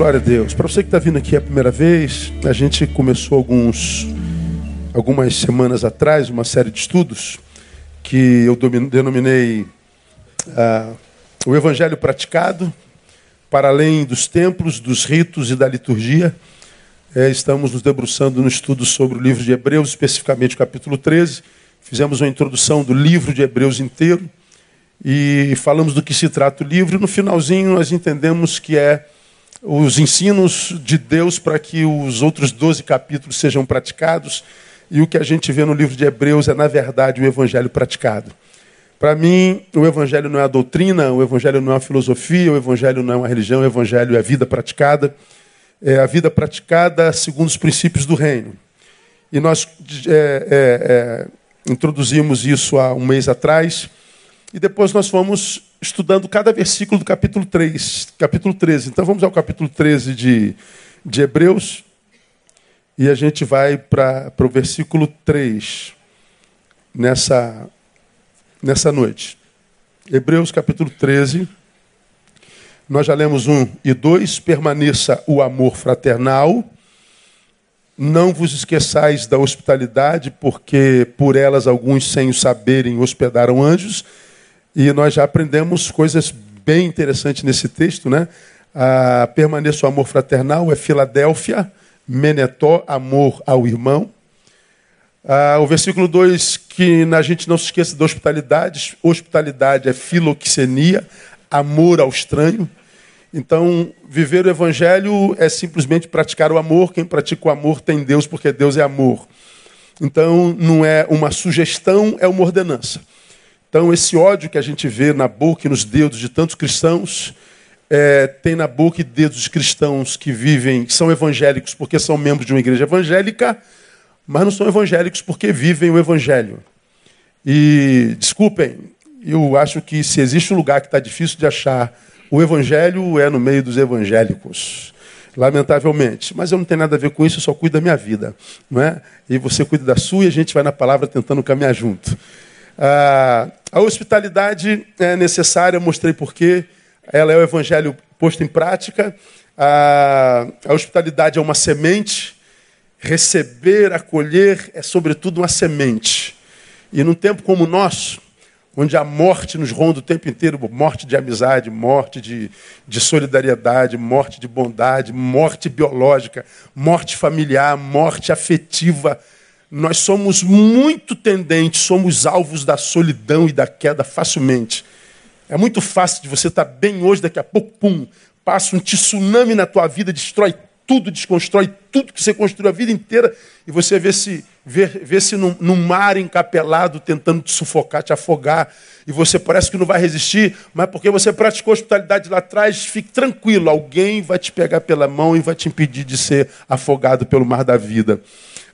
Glória a Deus. Para você que está vindo aqui a primeira vez, a gente começou alguns, algumas semanas atrás uma série de estudos que eu denominei ah, o Evangelho Praticado, para além dos templos, dos ritos e da liturgia. É, estamos nos debruçando no estudo sobre o livro de Hebreus, especificamente capítulo 13. Fizemos uma introdução do livro de Hebreus inteiro e falamos do que se trata o livro. No finalzinho, nós entendemos que é os ensinos de Deus para que os outros 12 capítulos sejam praticados. E o que a gente vê no livro de Hebreus é, na verdade, o evangelho praticado. Para mim, o evangelho não é a doutrina, o evangelho não é a filosofia, o evangelho não é uma religião, o evangelho é a vida praticada. É a vida praticada segundo os princípios do reino. E nós é, é, é introduzimos isso há um mês atrás. E depois nós fomos estudando cada versículo do capítulo 3, capítulo 13. Então vamos ao capítulo 13 de, de Hebreus. E a gente vai para o versículo 3 nessa, nessa noite. Hebreus capítulo 13. Nós já lemos 1 e 2. Permaneça o amor fraternal. Não vos esqueçais da hospitalidade, porque por elas alguns, sem o saberem, hospedaram anjos. E nós já aprendemos coisas bem interessantes nesse texto, né? Ah, permaneça o amor fraternal, é Filadélfia, Menetó, amor ao irmão. Ah, o versículo 2, que a gente não se esqueça da hospitalidade. Hospitalidade é filoxenia, amor ao estranho. Então, viver o evangelho é simplesmente praticar o amor. Quem pratica o amor tem Deus, porque Deus é amor. Então, não é uma sugestão, é uma ordenança. Então, esse ódio que a gente vê na boca e nos dedos de tantos cristãos, é, tem na boca e dedos de cristãos que vivem, que são evangélicos porque são membros de uma igreja evangélica, mas não são evangélicos porque vivem o evangelho. E, desculpem, eu acho que se existe um lugar que está difícil de achar o evangelho, é no meio dos evangélicos. Lamentavelmente. Mas eu não tenho nada a ver com isso, eu só cuido da minha vida. Não é? E você cuida da sua e a gente vai na palavra tentando caminhar junto. Ah, a hospitalidade é necessária, mostrei porquê. Ela é o evangelho posto em prática. A, a hospitalidade é uma semente. Receber, acolher é, sobretudo, uma semente. E num tempo como o nosso, onde a morte nos ronda o tempo inteiro morte de amizade, morte de, de solidariedade, morte de bondade, morte biológica, morte familiar, morte afetiva nós somos muito tendentes, somos alvos da solidão e da queda facilmente. É muito fácil de você estar bem hoje, daqui a pouco, pum, passa um tsunami na tua vida, destrói tudo, desconstrói tudo que você construiu a vida inteira e você vê se, vê, vê se num, num mar encapelado tentando te sufocar, te afogar e você parece que não vai resistir, mas porque você praticou hospitalidade lá atrás, fique tranquilo, alguém vai te pegar pela mão e vai te impedir de ser afogado pelo mar da vida.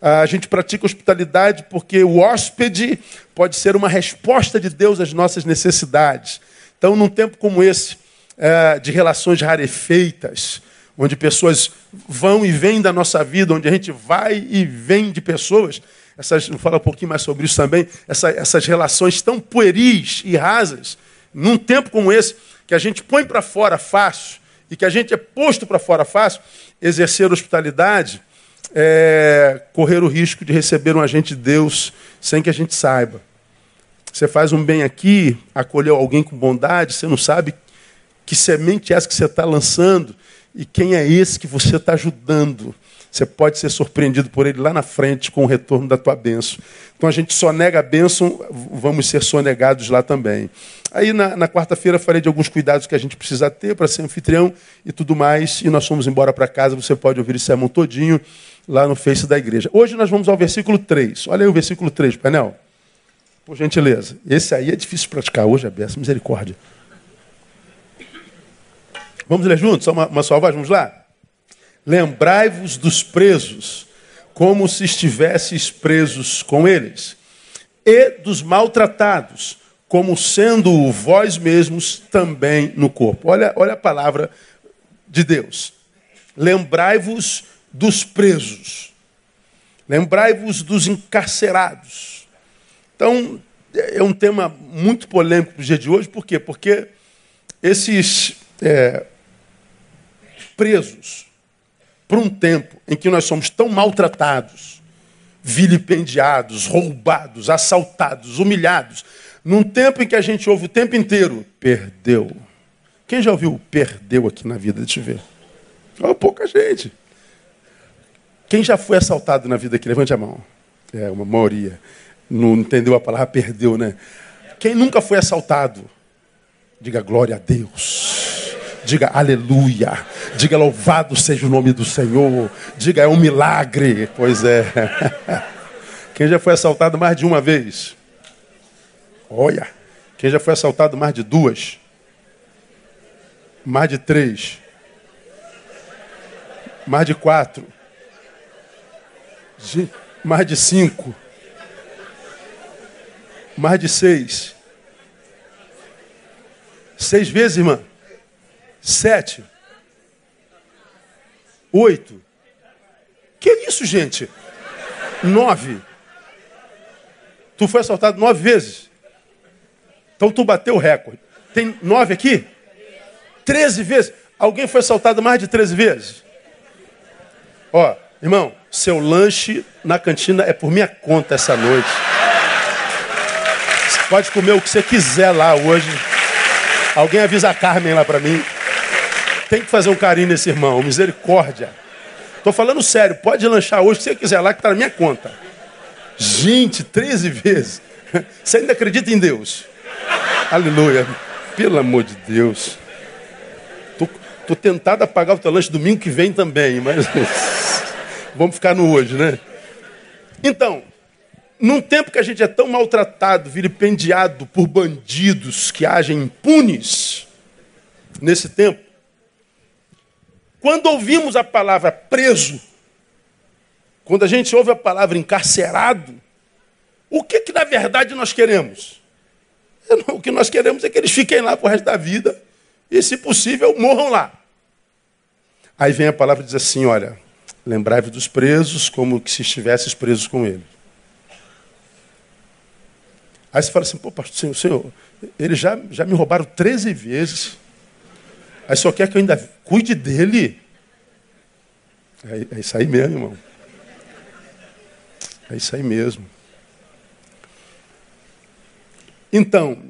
A gente pratica hospitalidade porque o hóspede pode ser uma resposta de Deus às nossas necessidades. Então, num tempo como esse, é, de relações rarefeitas, onde pessoas vão e vêm da nossa vida, onde a gente vai e vem de pessoas, essas, vou falar um pouquinho mais sobre isso também, essa, essas relações tão pueris e rasas, num tempo como esse, que a gente põe para fora fácil e que a gente é posto para fora fácil, exercer hospitalidade é, correr o risco de receber um agente de Deus sem que a gente saiba. Você faz um bem aqui, acolheu alguém com bondade, você não sabe que semente é essa que você está lançando e quem é esse que você está ajudando. Você pode ser surpreendido por ele lá na frente com o retorno da tua bênção. Então a gente só nega a bênção, vamos ser sonegados lá também. Aí na, na quarta-feira falei de alguns cuidados que a gente precisa ter para ser anfitrião e tudo mais. E nós fomos embora para casa. Você pode ouvir esse sermão todinho lá no Face da igreja. Hoje nós vamos ao versículo 3. Olha aí o versículo 3, painel. Por gentileza. Esse aí é difícil praticar hoje, a beça, misericórdia. Vamos ler juntos? Só uma, uma só voz, vamos lá? Lembrai-vos dos presos, como se estivesseis presos com eles, e dos maltratados, como sendo vós mesmos também no corpo. Olha, olha a palavra de Deus. Lembrai-vos dos presos. Lembrai-vos dos encarcerados. Então, é um tema muito polêmico para o dia de hoje, por quê? Porque esses é, presos por um tempo em que nós somos tão maltratados, vilipendiados, roubados, assaltados, humilhados, num tempo em que a gente ouve o tempo inteiro, perdeu. Quem já ouviu perdeu aqui na vida? Deixa eu ver. Oh, pouca gente. Quem já foi assaltado na vida aqui? Levante a mão. É, uma maioria. Não entendeu a palavra perdeu, né? Quem nunca foi assaltado? Diga glória a Deus. Diga aleluia. Diga louvado seja o nome do Senhor. Diga é um milagre. Pois é. Quem já foi assaltado mais de uma vez? Olha. Quem já foi assaltado mais de duas? Mais de três? Mais de quatro? Mais de cinco? Mais de seis? Seis vezes, irmã? Sete? Oito? Que isso, gente? Nove? Tu foi assaltado nove vezes? Então tu bateu o recorde. Tem nove aqui? Treze vezes? Alguém foi assaltado mais de treze vezes? Ó, irmão, seu lanche na cantina é por minha conta essa noite. Você pode comer o que você quiser lá hoje. Alguém avisa a Carmen lá para mim. Tem que fazer um carinho nesse irmão, misericórdia. Tô falando sério, pode lanchar hoje que você quiser lá que tá na minha conta. Gente, 13 vezes. Você ainda acredita em Deus? Aleluia. Pelo amor de Deus. Tô, tô tentado a pagar o teu lanche domingo que vem também, mas vamos ficar no hoje, né? Então, num tempo que a gente é tão maltratado, vilipendiado por bandidos que agem impunes, nesse tempo, quando ouvimos a palavra preso, quando a gente ouve a palavra encarcerado, o que que na verdade nós queremos? O que nós queremos é que eles fiquem lá pro resto da vida e, se possível, morram lá. Aí vem a palavra e diz assim: olha, lembrai-vos dos presos como que se estivesses presos com ele. Aí você fala assim, pô, pastor, senhor, senhor eles já, já me roubaram 13 vezes. Aí só quer que eu ainda cuide dele. É, é isso aí mesmo, irmão. É isso aí mesmo. Então,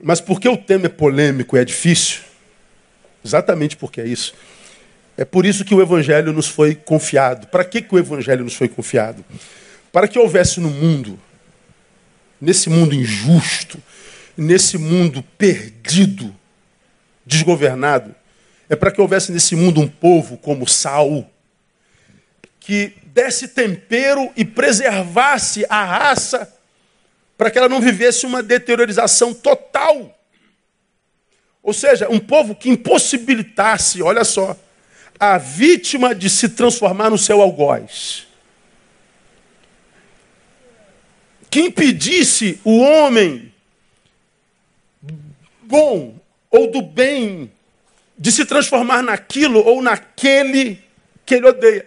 mas por que o tema é polêmico e é difícil? Exatamente porque é isso. É por isso que o Evangelho nos foi confiado. Para que, que o Evangelho nos foi confiado? Para que houvesse no mundo nesse mundo injusto, nesse mundo perdido, desgovernado, é para que houvesse nesse mundo um povo como Saul, que desse tempero e preservasse a raça para que ela não vivesse uma deteriorização total. Ou seja, um povo que impossibilitasse, olha só, a vítima de se transformar no seu algoz. que impedisse o homem bom ou do bem de se transformar naquilo ou naquele que ele odeia.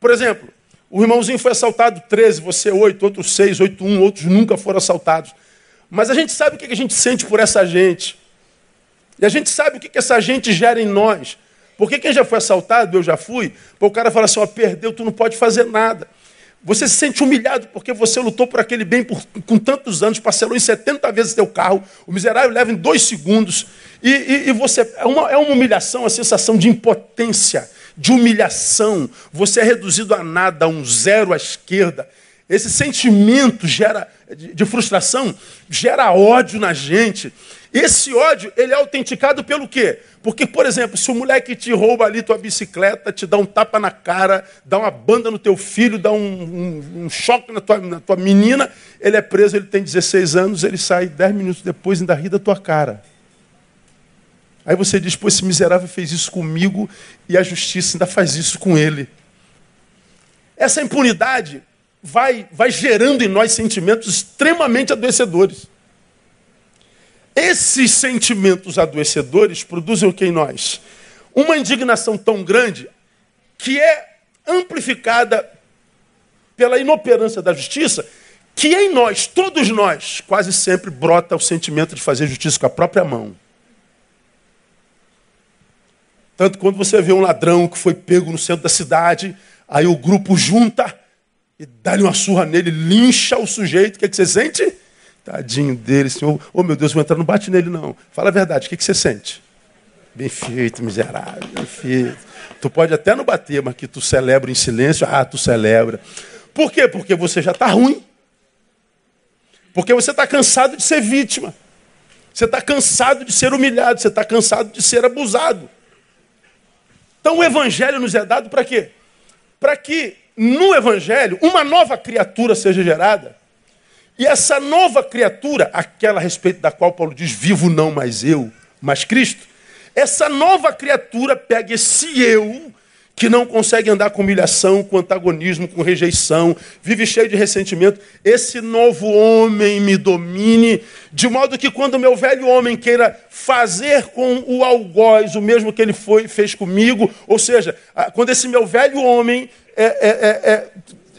Por exemplo, o irmãozinho foi assaltado 13, você 8, outros 6, 8, 1, outros nunca foram assaltados. Mas a gente sabe o que a gente sente por essa gente. E a gente sabe o que essa gente gera em nós. Porque quem já foi assaltado, eu já fui, o cara fala assim, ó, perdeu, tu não pode fazer nada. Você se sente humilhado porque você lutou por aquele bem por, com tantos anos, parcelou em 70 vezes seu carro, o miserável leva em dois segundos, e, e, e você. É uma, é uma humilhação, a sensação de impotência, de humilhação. Você é reduzido a nada, a um zero à esquerda. Esse sentimento gera de, de frustração, gera ódio na gente. Esse ódio, ele é autenticado pelo quê? Porque, por exemplo, se o moleque te rouba ali tua bicicleta, te dá um tapa na cara, dá uma banda no teu filho, dá um, um, um choque na tua, na tua menina, ele é preso, ele tem 16 anos, ele sai 10 minutos depois ainda ri da tua cara. Aí você diz, pô, esse miserável fez isso comigo e a justiça ainda faz isso com ele. Essa impunidade vai, vai gerando em nós sentimentos extremamente adoecedores. Esses sentimentos adoecedores produzem o que em nós? Uma indignação tão grande que é amplificada pela inoperância da justiça, que em nós, todos nós, quase sempre brota o sentimento de fazer justiça com a própria mão. Tanto quando você vê um ladrão que foi pego no centro da cidade, aí o grupo junta e dá-lhe uma surra nele, lincha o sujeito, o que, é que você sente? Tadinho dele, senhor. Oh meu Deus, vou entrar, não bate nele não. Fala a verdade, o que, que você sente? Bem feito, miserável, bem feito. Tu pode até não bater, mas que tu celebra em silêncio, ah, tu celebra. Por quê? Porque você já está ruim. Porque você está cansado de ser vítima. Você está cansado de ser humilhado. Você está cansado de ser abusado. Então o Evangelho nos é dado para quê? Para que no Evangelho uma nova criatura seja gerada. E essa nova criatura, aquela a respeito da qual Paulo diz: vivo não mais eu, mas Cristo. Essa nova criatura pega esse eu que não consegue andar com humilhação, com antagonismo, com rejeição, vive cheio de ressentimento. Esse novo homem me domine, de modo que quando meu velho homem queira fazer com o algoz o mesmo que ele foi, fez comigo, ou seja, quando esse meu velho homem é, é, é, é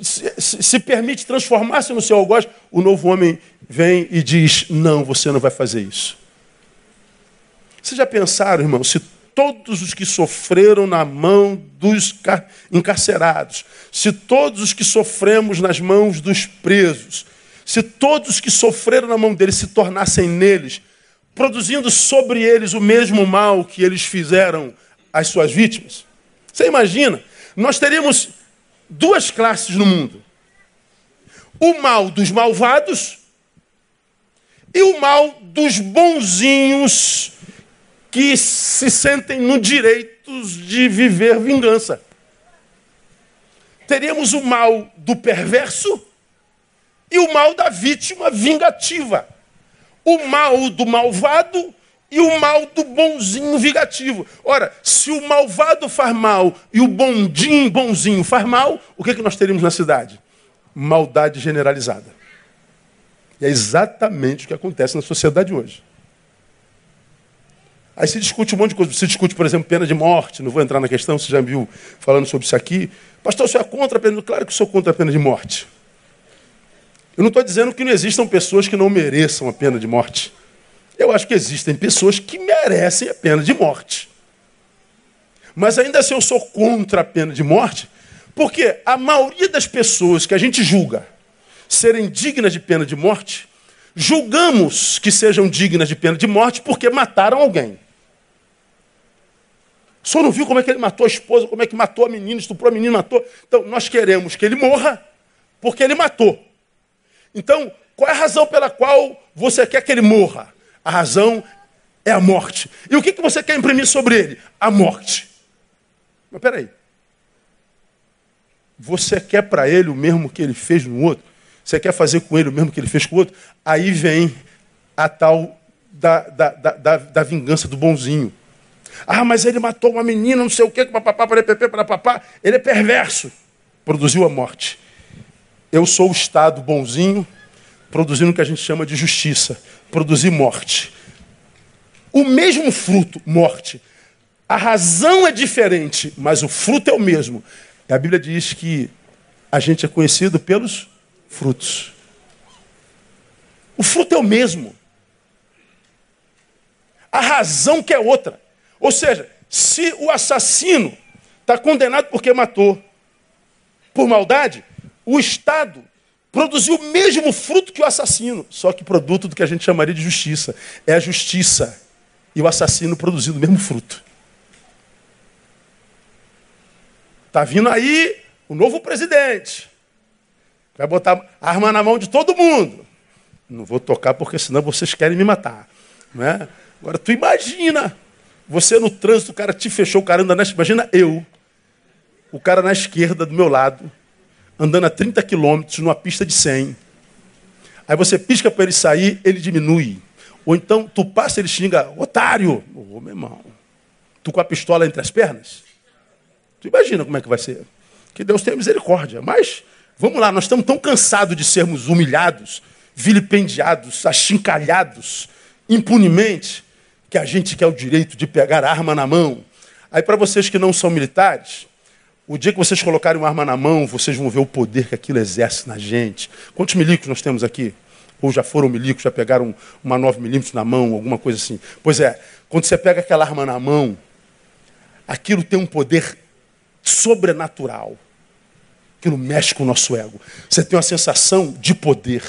se, permite transformar-se no seu algoz, o novo homem vem e diz: Não, você não vai fazer isso. Vocês já pensaram, irmão, se todos os que sofreram na mão dos encarcerados, se todos os que sofremos nas mãos dos presos, se todos os que sofreram na mão deles se tornassem neles, produzindo sobre eles o mesmo mal que eles fizeram às suas vítimas. Você imagina? Nós teríamos duas classes no mundo: o mal dos malvados e o mal dos bonzinhos que se sentem no direito de viver vingança. Teríamos o mal do perverso e o mal da vítima vingativa. O mal do malvado e o mal do bonzinho vingativo. Ora, se o malvado faz mal e o bondinho bonzinho faz mal, o que, é que nós teríamos na cidade? Maldade generalizada. E é exatamente o que acontece na sociedade hoje. Aí se discute um monte de coisa. Se discute, por exemplo, pena de morte. Não vou entrar na questão, você já viu falando sobre isso aqui. Pastor, você é contra a pena? Claro que sou contra a pena de morte. Eu não estou dizendo que não existam pessoas que não mereçam a pena de morte. Eu acho que existem pessoas que merecem a pena de morte. Mas ainda assim eu sou contra a pena de morte, porque a maioria das pessoas que a gente julga serem dignas de pena de morte, julgamos que sejam dignas de pena de morte porque mataram alguém. O senhor não viu como é que ele matou a esposa, como é que matou a menina, estuprou a menina, matou. Então, nós queremos que ele morra porque ele matou. Então, qual é a razão pela qual você quer que ele morra? A razão é a morte. E o que, que você quer imprimir sobre ele? A morte. Mas peraí. Você quer para ele o mesmo que ele fez no outro? Você quer fazer com ele o mesmo que ele fez com o outro? Aí vem a tal da, da, da, da vingança do bonzinho. Ah, mas ele matou uma menina, não sei o quê, papapá, para papá. Ele é perverso. Produziu a morte. Eu sou o Estado bonzinho, produzindo o que a gente chama de justiça. Produzir morte. O mesmo fruto, morte. A razão é diferente, mas o fruto é o mesmo. A Bíblia diz que a gente é conhecido pelos frutos. O fruto é o mesmo. A razão que é outra. Ou seja, se o assassino está condenado porque matou por maldade, o Estado produziu o mesmo fruto que o assassino, só que produto do que a gente chamaria de justiça. É a justiça. E o assassino produzindo o mesmo fruto. Está vindo aí o novo presidente. Vai botar arma na mão de todo mundo. Não vou tocar porque senão vocês querem me matar. Não é? Agora tu imagina você no trânsito, o cara te fechou, o cara anda na Imagina eu, o cara na esquerda do meu lado, andando a 30 quilômetros numa pista de 100. Aí você pisca para ele sair, ele diminui. Ou então tu passa ele xinga, otário. Ô, oh, meu irmão, tu com a pistola entre as pernas? Tu imagina como é que vai ser. Que Deus tenha misericórdia. Mas, vamos lá, nós estamos tão cansados de sermos humilhados, vilipendiados, achincalhados, impunemente, que a gente quer o direito de pegar a arma na mão. Aí, para vocês que não são militares, o dia que vocês colocarem uma arma na mão, vocês vão ver o poder que aquilo exerce na gente. Quantos milicos nós temos aqui? Ou já foram milicos, já pegaram uma 9 milímetros na mão, alguma coisa assim. Pois é, quando você pega aquela arma na mão, aquilo tem um poder sobrenatural. Aquilo mexe com o nosso ego. Você tem uma sensação de poder.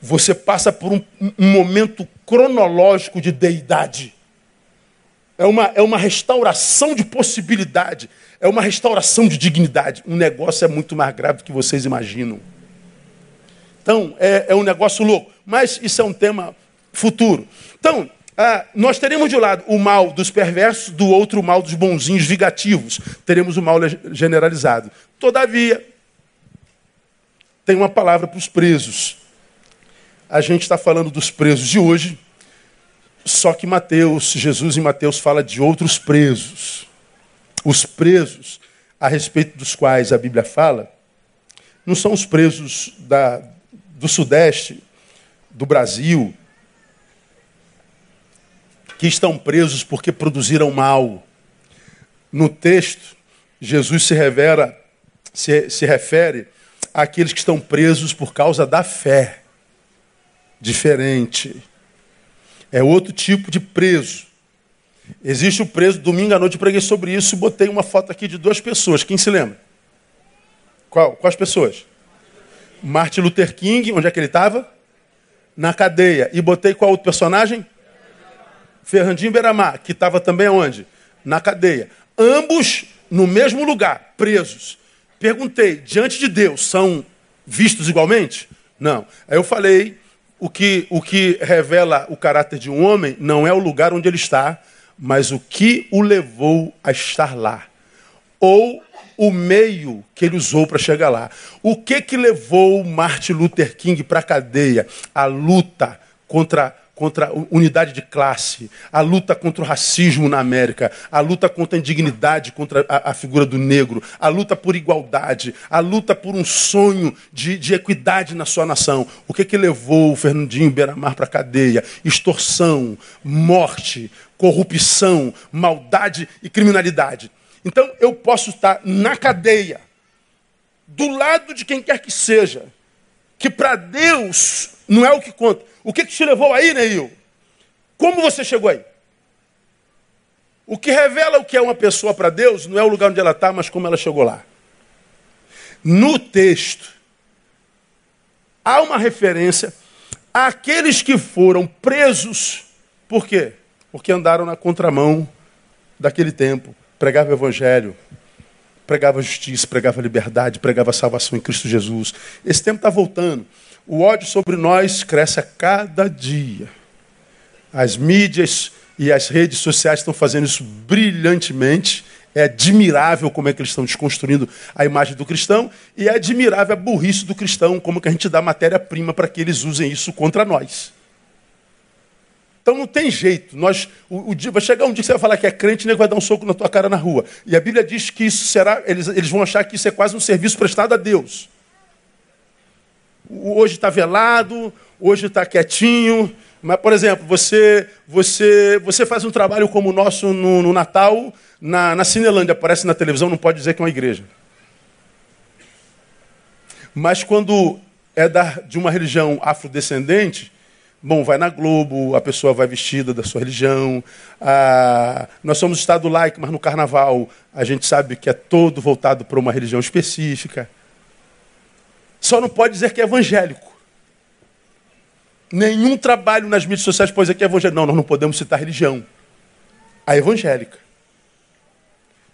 Você passa por um, um momento cronológico de deidade. É uma, é uma restauração de possibilidade. É uma restauração de dignidade. Um negócio é muito mais grave do que vocês imaginam. Então, é, é um negócio louco. Mas isso é um tema futuro. Então, ah, nós teremos de um lado o mal dos perversos, do outro o mal dos bonzinhos vigativos. Teremos o mal generalizado. Todavia, tem uma palavra para os presos. A gente está falando dos presos de hoje, só que Mateus, Jesus em Mateus fala de outros presos. Os presos a respeito dos quais a Bíblia fala, não são os presos da, do Sudeste, do Brasil, que estão presos porque produziram mal. No texto, Jesus se revela, se, se refere àqueles que estão presos por causa da fé. Diferente. É outro tipo de preso. Existe o preso, domingo à noite eu preguei sobre isso botei uma foto aqui de duas pessoas. Quem se lembra? Qual? Quais pessoas? Martin Luther King, onde é que ele estava? Na cadeia. E botei qual outro personagem? Fernandinho Beramar, que estava também onde? Na cadeia. Ambos no mesmo lugar, presos. Perguntei, diante de Deus, são vistos igualmente? Não. Aí eu falei, o que, o que revela o caráter de um homem não é o lugar onde ele está, mas o que o levou a estar lá. Ou o meio que ele usou para chegar lá. O que que levou Martin Luther King para a cadeia? A luta contra contra a unidade de classe, a luta contra o racismo na América, a luta contra a indignidade contra a, a figura do negro, a luta por igualdade, a luta por um sonho de, de equidade na sua nação. O que, que levou o Fernandinho Beiramar para a cadeia? Extorsão, morte, corrupção, maldade e criminalidade. Então eu posso estar na cadeia, do lado de quem quer que seja, que para Deus não é o que conta. O que, que te levou aí, Neil? Como você chegou aí? O que revela o que é uma pessoa para Deus não é o lugar onde ela está, mas como ela chegou lá. No texto, há uma referência àqueles que foram presos. Por quê? Porque andaram na contramão daquele tempo. Pregava o evangelho, pregava justiça, pregava liberdade, pregava salvação em Cristo Jesus. Esse tempo está voltando. O ódio sobre nós cresce a cada dia. As mídias e as redes sociais estão fazendo isso brilhantemente. É admirável como é que eles estão desconstruindo a imagem do cristão e é admirável a burrice do cristão, como que a gente dá matéria-prima para que eles usem isso contra nós. Então não tem jeito. Nós, o, o, dia, vai chegar um dia que você vai falar que é crente e nem vai dar um soco na tua cara na rua. E a Bíblia diz que isso será, eles, eles vão achar que isso é quase um serviço prestado a Deus hoje está velado, hoje está quietinho. Mas, por exemplo, você, você, você faz um trabalho como o nosso no, no Natal, na, na Cinelândia, aparece na televisão, não pode dizer que é uma igreja. Mas quando é da, de uma religião afrodescendente, bom, vai na Globo, a pessoa vai vestida da sua religião. Nós somos Estado laico, mas no carnaval a gente sabe que é todo voltado para uma religião específica. Só não pode dizer que é evangélico. Nenhum trabalho nas mídias sociais pode dizer que é evangélico. Não, nós não podemos citar religião. A evangélica.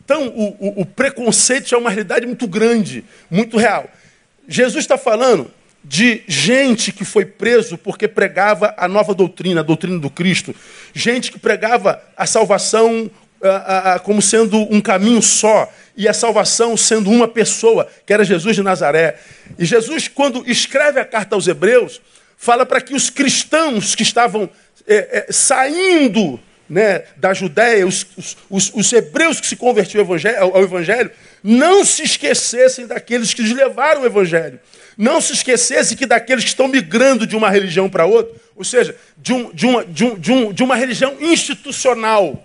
Então, o, o, o preconceito é uma realidade muito grande, muito real. Jesus está falando de gente que foi preso porque pregava a nova doutrina, a doutrina do Cristo. Gente que pregava a salvação como sendo um caminho só e a salvação sendo uma pessoa, que era Jesus de Nazaré. E Jesus, quando escreve a carta aos Hebreus, fala para que os cristãos que estavam é, é, saindo né, da Judéia, os, os, os, hebreus que se convertiam ao evangelho, ao evangelho, não se esquecessem daqueles que lhes levaram o Evangelho. Não se esquecessem que daqueles que estão migrando de uma religião para outra, ou seja, de, um, de, uma, de, um, de, um, de uma religião institucional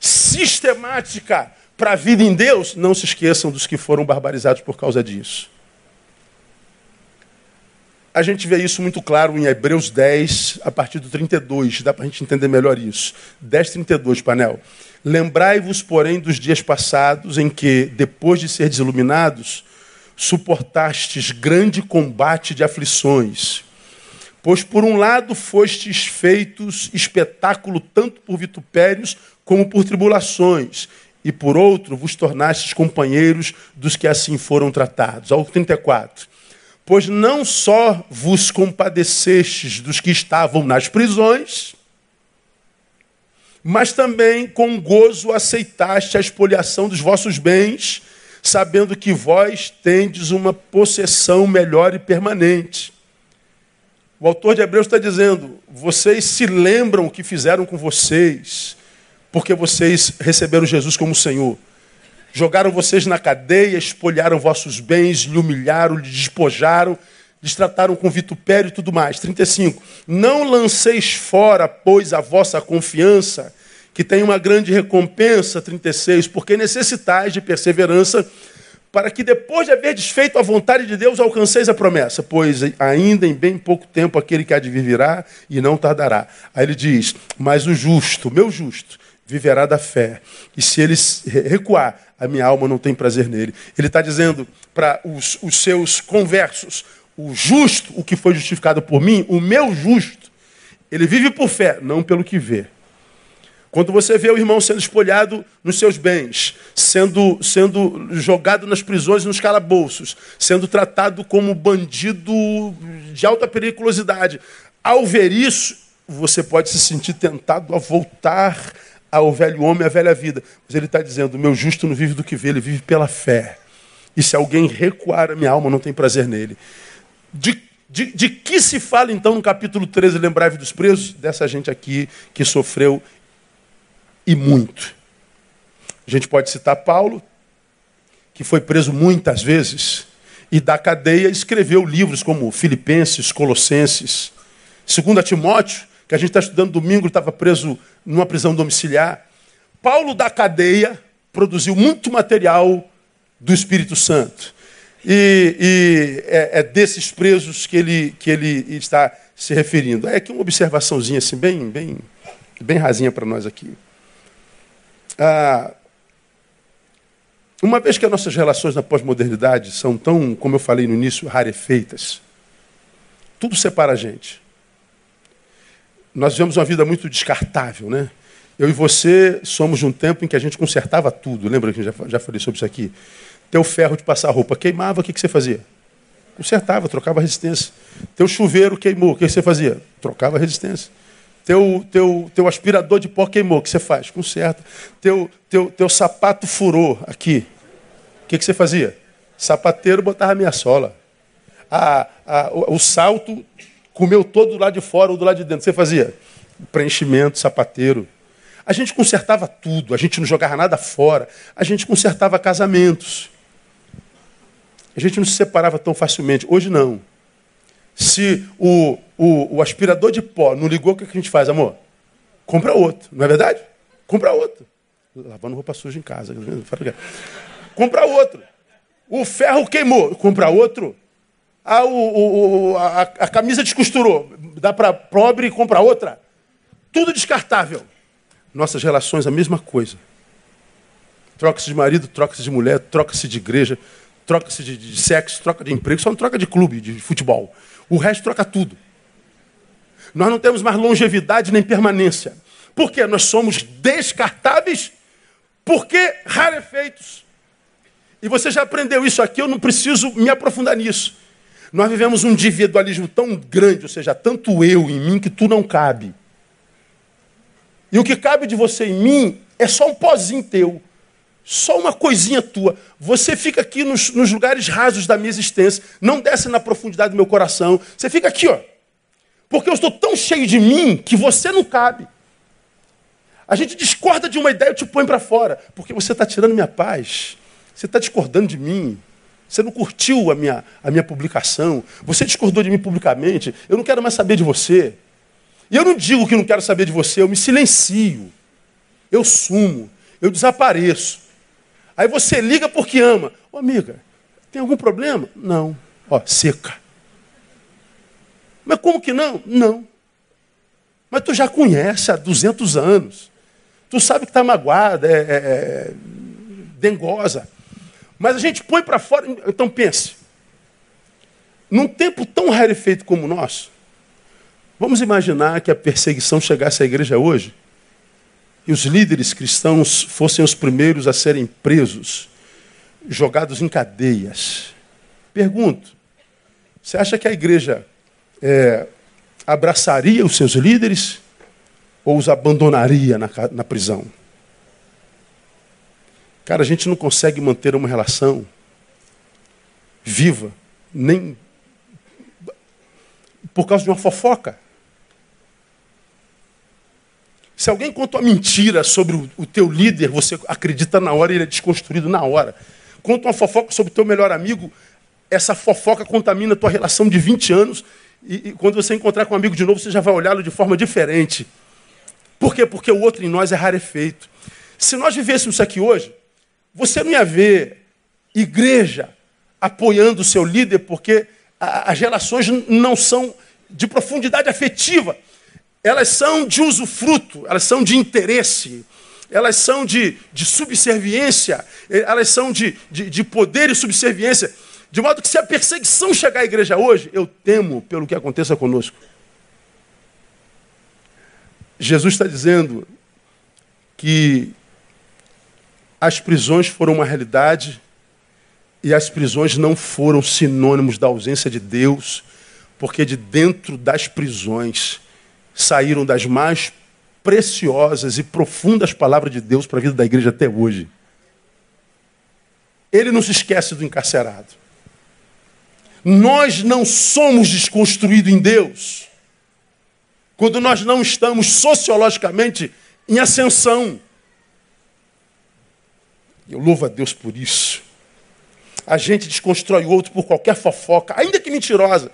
sistemática para a vida em Deus, não se esqueçam dos que foram barbarizados por causa disso. A gente vê isso muito claro em Hebreus 10, a partir do 32. Dá para a gente entender melhor isso. 10, 32, panel. Lembrai-vos, porém, dos dias passados em que, depois de ser iluminados, suportastes grande combate de aflições. Pois, por um lado, fostes feitos espetáculo tanto por vitupérios como por tribulações, e por outro, vos tornastes companheiros dos que assim foram tratados. Ao 34. Pois não só vos compadecestes dos que estavam nas prisões, mas também com gozo aceitaste a expoliação dos vossos bens, sabendo que vós tendes uma possessão melhor e permanente. O autor de Hebreus está dizendo: vocês se lembram o que fizeram com vocês, porque vocês receberam Jesus como Senhor. Jogaram vocês na cadeia, espolharam vossos bens, lhe humilharam, lhe despojaram, lhes trataram com vitupério e tudo mais. 35. Não lanceis fora, pois, a vossa confiança, que tem uma grande recompensa, 36, porque necessitais de perseverança, para que depois de haver desfeito a vontade de Deus, alcanceis a promessa, pois ainda em bem pouco tempo aquele que há de vir virá e não tardará. Aí ele diz: Mas o justo, meu justo, viverá da fé, e se ele recuar, a minha alma não tem prazer nele. Ele está dizendo para os, os seus conversos: o justo, o que foi justificado por mim, o meu justo, ele vive por fé, não pelo que vê. Quando você vê o irmão sendo espolhado nos seus bens, sendo, sendo jogado nas prisões e nos calabouços, sendo tratado como bandido de alta periculosidade, ao ver isso, você pode se sentir tentado a voltar ao velho homem, à velha vida. Mas ele está dizendo: meu justo não vive do que vê, ele vive pela fé. E se alguém recuar a minha alma, não tem prazer nele. De, de, de que se fala então no capítulo 13, lembrai-vos dos presos? Dessa gente aqui que sofreu e muito. A gente pode citar Paulo, que foi preso muitas vezes, e da cadeia escreveu livros como Filipenses, Colossenses. Segundo Timóteo, que a gente está estudando domingo, estava preso numa prisão domiciliar. Paulo da cadeia produziu muito material do Espírito Santo. E, e é, é, desses presos que ele, que ele está se referindo. É aqui uma observaçãozinha assim, bem, bem, bem rasinha para nós aqui. Ah, uma vez que as nossas relações na pós-modernidade são tão, como eu falei no início, rarefeitas, tudo separa a gente. Nós vivemos uma vida muito descartável, né? Eu e você somos de um tempo em que a gente consertava tudo. Lembra que já, já falei sobre isso aqui? Teu ferro de passar roupa queimava, o que, que você fazia? Consertava, trocava resistência. Teu chuveiro queimou, o que você fazia? Trocava resistência. Teu, teu, teu aspirador de pó queimou, o que você faz? Conserta. Teu, teu, teu sapato furou aqui. O que, que você fazia? Sapateiro botava meia sola. A, a, o, o salto comeu todo do lado de fora ou do lado de dentro. Você fazia? Preenchimento, sapateiro. A gente consertava tudo, a gente não jogava nada fora, a gente consertava casamentos. A gente não se separava tão facilmente. Hoje não. Se o, o, o aspirador de pó não ligou, o que a gente faz, amor? Compra outro, não é verdade? Compra outro. Lavando roupa suja em casa. Compra outro. O ferro queimou, compra outro. Ah, o, o, a, a camisa descosturou, dá para pobre e compra outra. Tudo descartável. Nossas relações, a mesma coisa. Troca-se de marido, troca-se de mulher, troca-se de igreja, troca-se de, de, sexo, troca de emprego, só não troca de clube, de futebol. O resto troca tudo. Nós não temos mais longevidade nem permanência. Por quê? Nós somos descartáveis porque rarefeitos. E você já aprendeu isso aqui, eu não preciso me aprofundar nisso. Nós vivemos um individualismo tão grande, ou seja, tanto eu em mim que tu não cabe. E o que cabe de você em mim é só um pozinho teu. Só uma coisinha tua. Você fica aqui nos, nos, lugares rasos da minha existência, não desce na profundidade do meu coração. Você fica aqui, ó. Porque eu estou tão cheio de mim que você não cabe. A gente discorda de uma ideia, eu te põe para fora. Porque você está tirando minha paz. Você está discordando de mim. Você não curtiu a minha, a minha publicação. Você discordou de mim publicamente. Eu não quero mais saber de você. E eu não digo que não quero saber de você, eu me silencio. Eu sumo. Eu desapareço. Aí você liga porque ama. Ô amiga, tem algum problema? Não. Ó, seca. Mas como que não? Não. Mas tu já conhece há 200 anos. Tu sabe que está magoada, é, é, é dengosa. Mas a gente põe para fora. Então pense. Num tempo tão rarefeito como o nosso, vamos imaginar que a perseguição chegasse à igreja hoje e os líderes cristãos fossem os primeiros a serem presos, jogados em cadeias. Pergunto: você acha que a igreja é, abraçaria os seus líderes ou os abandonaria na, na prisão? Cara, a gente não consegue manter uma relação viva, nem por causa de uma fofoca. Se alguém conta uma mentira sobre o, teu líder, você acredita na hora e ele é desconstruído na hora. Conta uma fofoca sobre o teu melhor amigo, essa fofoca contamina a tua relação de 20 anos e, e quando você encontrar com um amigo de novo, você já vai olhá-lo de forma diferente. Por quê? Porque o outro em nós é rarefeito. Se nós vivêssemos aqui hoje, você não ia ver igreja apoiando o seu líder, porque as relações não são de profundidade afetiva. Elas são de usufruto, elas são de interesse, elas são de, de subserviência, elas são de, de, de poder e subserviência. De modo que se a perseguição chegar à igreja hoje, eu temo pelo que aconteça conosco. Jesus está dizendo que as prisões foram uma realidade e as prisões não foram sinônimos da ausência de Deus, porque de dentro das prisões saíram das mais preciosas e profundas palavras de Deus para a vida da igreja até hoje. Ele não se esquece do encarcerado. Nós não somos desconstruídos em Deus quando nós não estamos sociologicamente em ascensão. Eu louvo a Deus por isso. A gente desconstrói o outro por qualquer fofoca, ainda que mentirosa.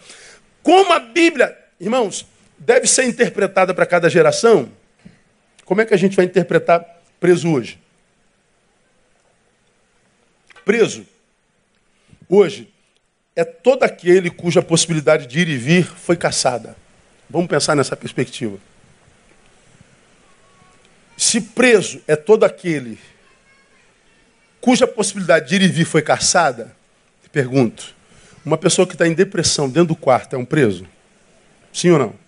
Como a Bíblia, irmãos, deve ser interpretada para cada geração, como é que a gente vai interpretar preso hoje? Preso, hoje, é todo aquele cuja possibilidade de ir e vir foi caçada. Vamos pensar nessa perspectiva. Se preso é todo aquele cuja possibilidade de ir e vir foi caçada, pergunto, uma pessoa que está em depressão dentro do quarto é um preso? Sim ou não?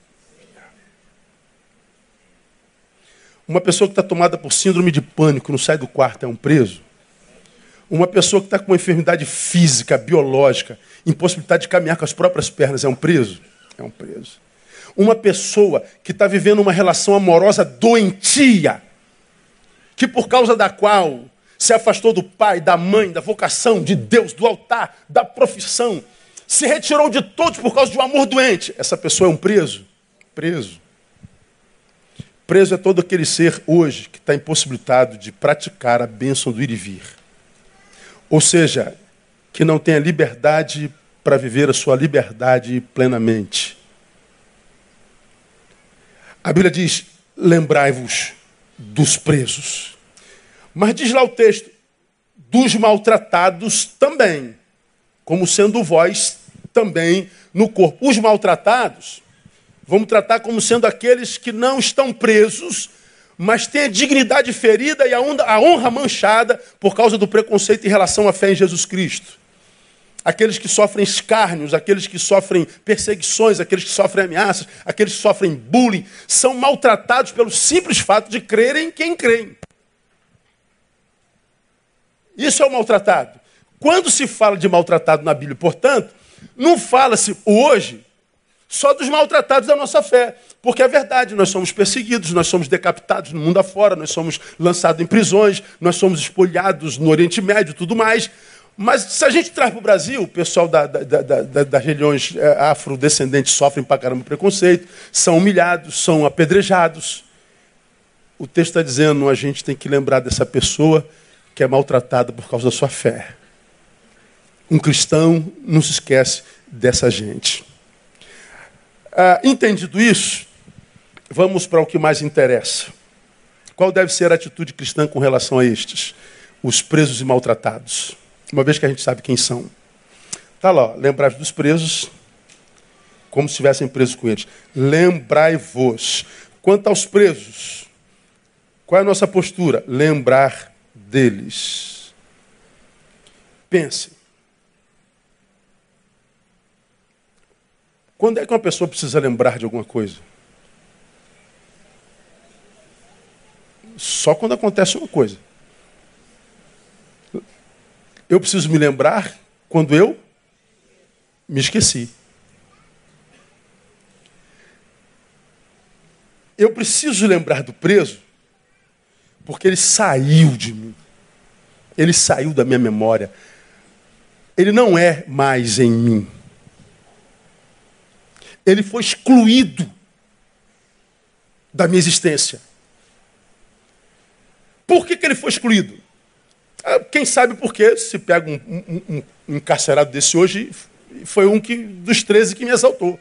Uma pessoa que está tomada por síndrome de pânico não sai do quarto é um preso? Uma pessoa que está com uma enfermidade física, biológica, impossibilidade de caminhar com as próprias pernas é um preso? É um preso. Uma pessoa que está vivendo uma relação amorosa doentia, que por causa da qual se afastou do pai, da mãe, da vocação, de Deus, do altar, da profissão, se retirou de todos por causa de um amor doente. Essa pessoa é um preso? Preso. Preso é todo aquele ser hoje que está impossibilitado de praticar a bênção do ir e vir. Ou seja, que não tem a liberdade para viver a sua liberdade plenamente. A Bíblia diz: lembrai-vos dos presos. Mas diz lá o texto, dos maltratados também, como sendo vós também no corpo. Os maltratados, vamos tratar como sendo aqueles que não estão presos, mas têm a dignidade ferida e a honra manchada por causa do preconceito em relação à fé em Jesus Cristo. Aqueles que sofrem escárnios, aqueles que sofrem perseguições, aqueles que sofrem ameaças, aqueles que sofrem bullying, são maltratados pelo simples fato de crerem em quem creem. Isso é o maltratado. Quando se fala de maltratado na Bíblia, portanto, não fala-se hoje só dos maltratados da nossa fé. Porque é verdade, nós somos perseguidos, nós somos decapitados no mundo afora, nós somos lançados em prisões, nós somos espolhados no Oriente Médio tudo mais. Mas se a gente traz para o Brasil, o pessoal da, da, da, das regiões é, afrodescendentes sofrem para caramba preconceito, são humilhados, são apedrejados. O texto está dizendo, a gente tem que lembrar dessa pessoa que é maltratado por causa da sua fé. Um cristão não se esquece dessa gente. Ah, entendido isso, vamos para o que mais interessa. Qual deve ser a atitude cristã com relação a estes? Os presos e maltratados. Uma vez que a gente sabe quem são. Está lá, lembrar dos presos. como se estivessem presos com eles. Lembrai-vos. Quanto aos presos, qual é a nossa postura? Lembrar deles. Pense. Quando é que uma pessoa precisa lembrar de alguma coisa? Só quando acontece uma coisa. Eu preciso me lembrar quando eu me esqueci. Eu preciso lembrar do preso porque ele saiu de mim. Ele saiu da minha memória. Ele não é mais em mim. Ele foi excluído da minha existência. Por que, que ele foi excluído? Ah, quem sabe por quê? Se pega um, um, um encarcerado desse hoje, foi um que, dos 13 que me assaltou.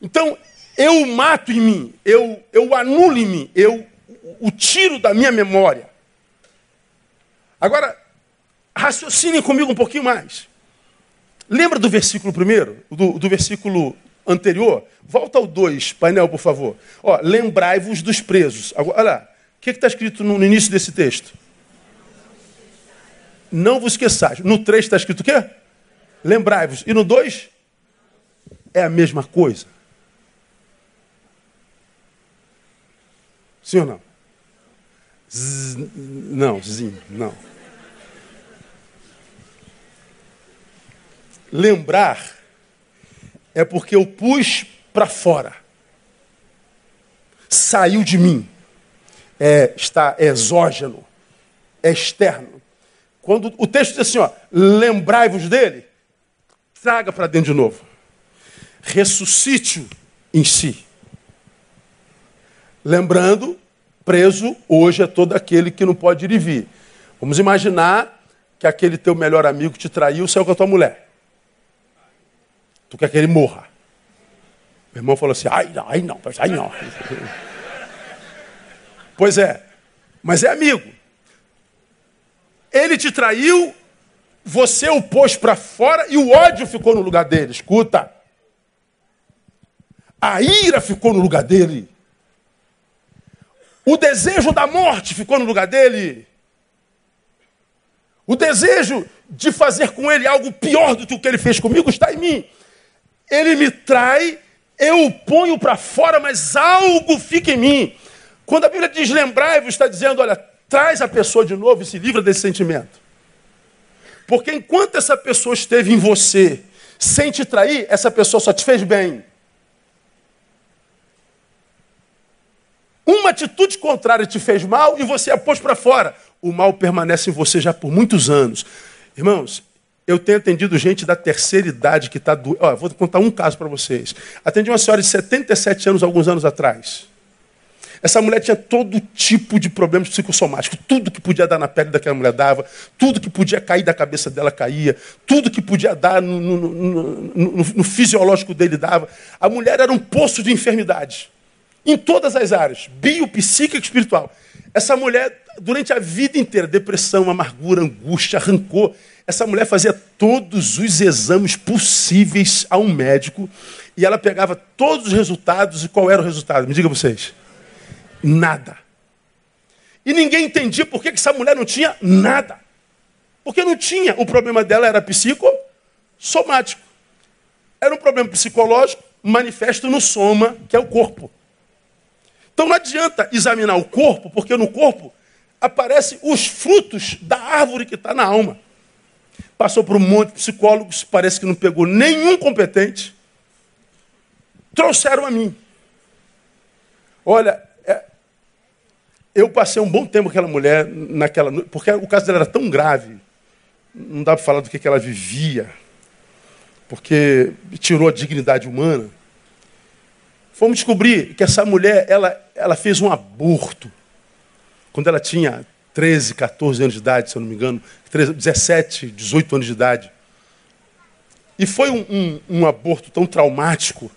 Então, eu mato em mim, eu, eu anulo em mim, eu o tiro da minha memória. Agora, raciocinem comigo um pouquinho mais. Lembra do versículo primeiro? Do, do versículo anterior? Volta ao 2, painel, por favor. Ó, lembrai-vos dos presos. Agora, olha lá, o que está escrito no, início desse texto? Não vos esqueçais. No 3 está escrito o quê? Lembrai-vos. E no 2? É a mesma coisa. Sim ou não? Não, zinho, não. Lembrar é porque eu pus para fora. Saiu de mim. É, está exógeno, é externo. Quando o texto diz assim, ó, lembrai-vos dele, traga para dentro de novo. Ressuscite-o em si. Lembrando, preso hoje é todo aquele que não pode ir e vir. Vamos imaginar que aquele teu melhor amigo te traiu, saiu com a tua mulher. Tu quer que ele morra. Meu irmão falou assim, ai, ai não, ai não. pois é, mas é amigo. Ele te traiu, você o pôs para fora e o ódio ficou no lugar dele. Escuta. A ira ficou no lugar dele. O desejo da morte ficou no lugar dele. O desejo de fazer com ele algo pior do que o que ele fez comigo está em mim. Ele me trai, eu o ponho para fora, mas algo fica em mim. Quando a Bíblia diz lembrai-vos, está dizendo, olha, traz a pessoa de novo e se livra desse sentimento. Porque enquanto essa pessoa esteve em você sem te trair, essa pessoa só te fez bem. Uma atitude contrária te fez mal e você a pôs para fora. O mal permanece em você já por muitos anos. Irmãos, eu tenho atendido gente da terceira idade que está doente. Vou contar um caso para vocês. Atendi uma senhora de 77 anos, alguns anos atrás. Essa mulher tinha todo tipo de problemas psicossomáticos. Tudo que podia dar na pele daquela mulher dava. Tudo que podia cair da cabeça dela caía. Tudo que podia dar no, no, no, no fisiológico dele dava. A mulher era um poço de enfermidade. Em todas as áreas. Bio, psíquica e espiritual. Essa mulher, durante a vida inteira, depressão, amargura, angústia, rancor. Essa mulher fazia todos os exames possíveis a um médico e ela pegava todos os resultados. E qual era o resultado? Me diga vocês. Nada. E ninguém entendia por que essa mulher não tinha nada. Porque não tinha. O problema dela era psicossomático. Era um problema psicológico manifesto no soma, que é o corpo. Então não adianta examinar o corpo, porque no corpo aparecem os frutos da árvore que está na alma. Passou por um monte de psicólogos, parece que não pegou nenhum competente. Trouxeram a mim. Olha, eu passei um bom tempo com aquela mulher naquela noite, porque o caso dela era tão grave, não dá para falar do que, que ela vivia, porque tirou a dignidade humana. Fomos descobrir que essa mulher, ela, ela fez um aborto quando ela tinha 13, 14 anos de idade, se eu não me engano, 13, 17, 18 anos de idade. E foi um, um, um aborto tão traumático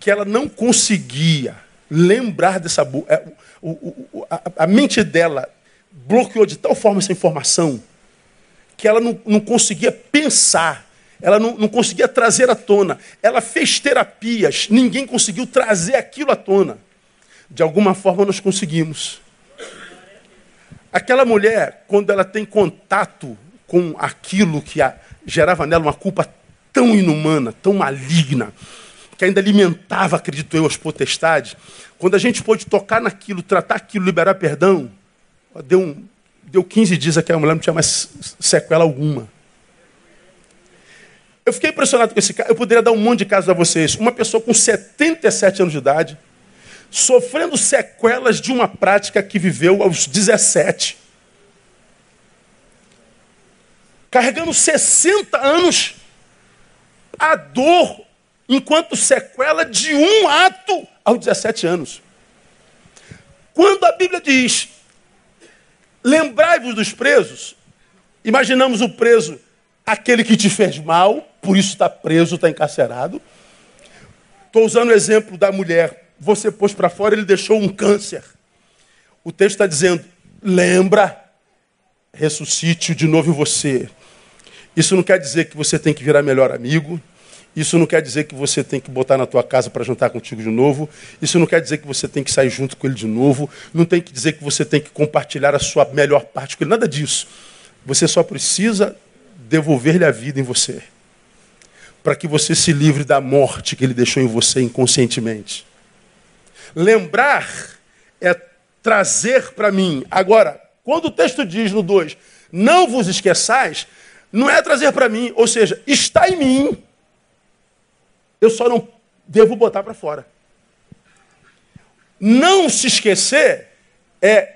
que ela não conseguia lembrar dessa é, o, o, a, a, mente dela bloqueou de tal forma essa informação que ela não, não conseguia pensar Ela não, não conseguia trazer à tona. Ela fez terapias, ninguém conseguiu trazer aquilo à tona. De alguma forma nós conseguimos. Aquela mulher, quando ela tem contato com aquilo que a, gerava nela uma culpa tão inumana, tão maligna, que ainda alimentava, acredito eu, as potestades, quando a gente pôde tocar naquilo, tratar aquilo, liberar perdão, deu, um, deu 15 dias aquela mulher não tinha mais sequela alguma. Eu fiquei impressionado com esse caso. Eu poderia dar um monte de casos a vocês. Uma pessoa com 77 anos de idade, sofrendo sequelas de uma prática que viveu aos 17. Carregando 60 anos a dor enquanto sequela de um ato aos 17 anos. Quando a Bíblia diz: Lembrai-vos dos presos, imaginamos o preso, aquele que te fez mal, por isso está preso, está encarcerado. Estou usando o exemplo da mulher. Você pôs para fora, ele deixou um câncer. O texto está dizendo: lembra, ressuscite de novo você. Isso não quer dizer que você tem que virar melhor amigo. Isso não quer dizer que você tem que botar na tua casa para jantar contigo de novo. Isso não quer dizer que você tem que sair junto com ele de novo. Não tem que dizer que você tem que compartilhar a sua melhor parte com ele. Nada disso. Você só precisa devolver-lhe a vida em você. Para que você se livre da morte que ele deixou em você inconscientemente. Lembrar é trazer para mim. Agora, quando o texto diz no 2, não vos esqueçais, não é trazer para mim, ou seja, está em mim. Eu só não devo botar para fora. Não se esquecer é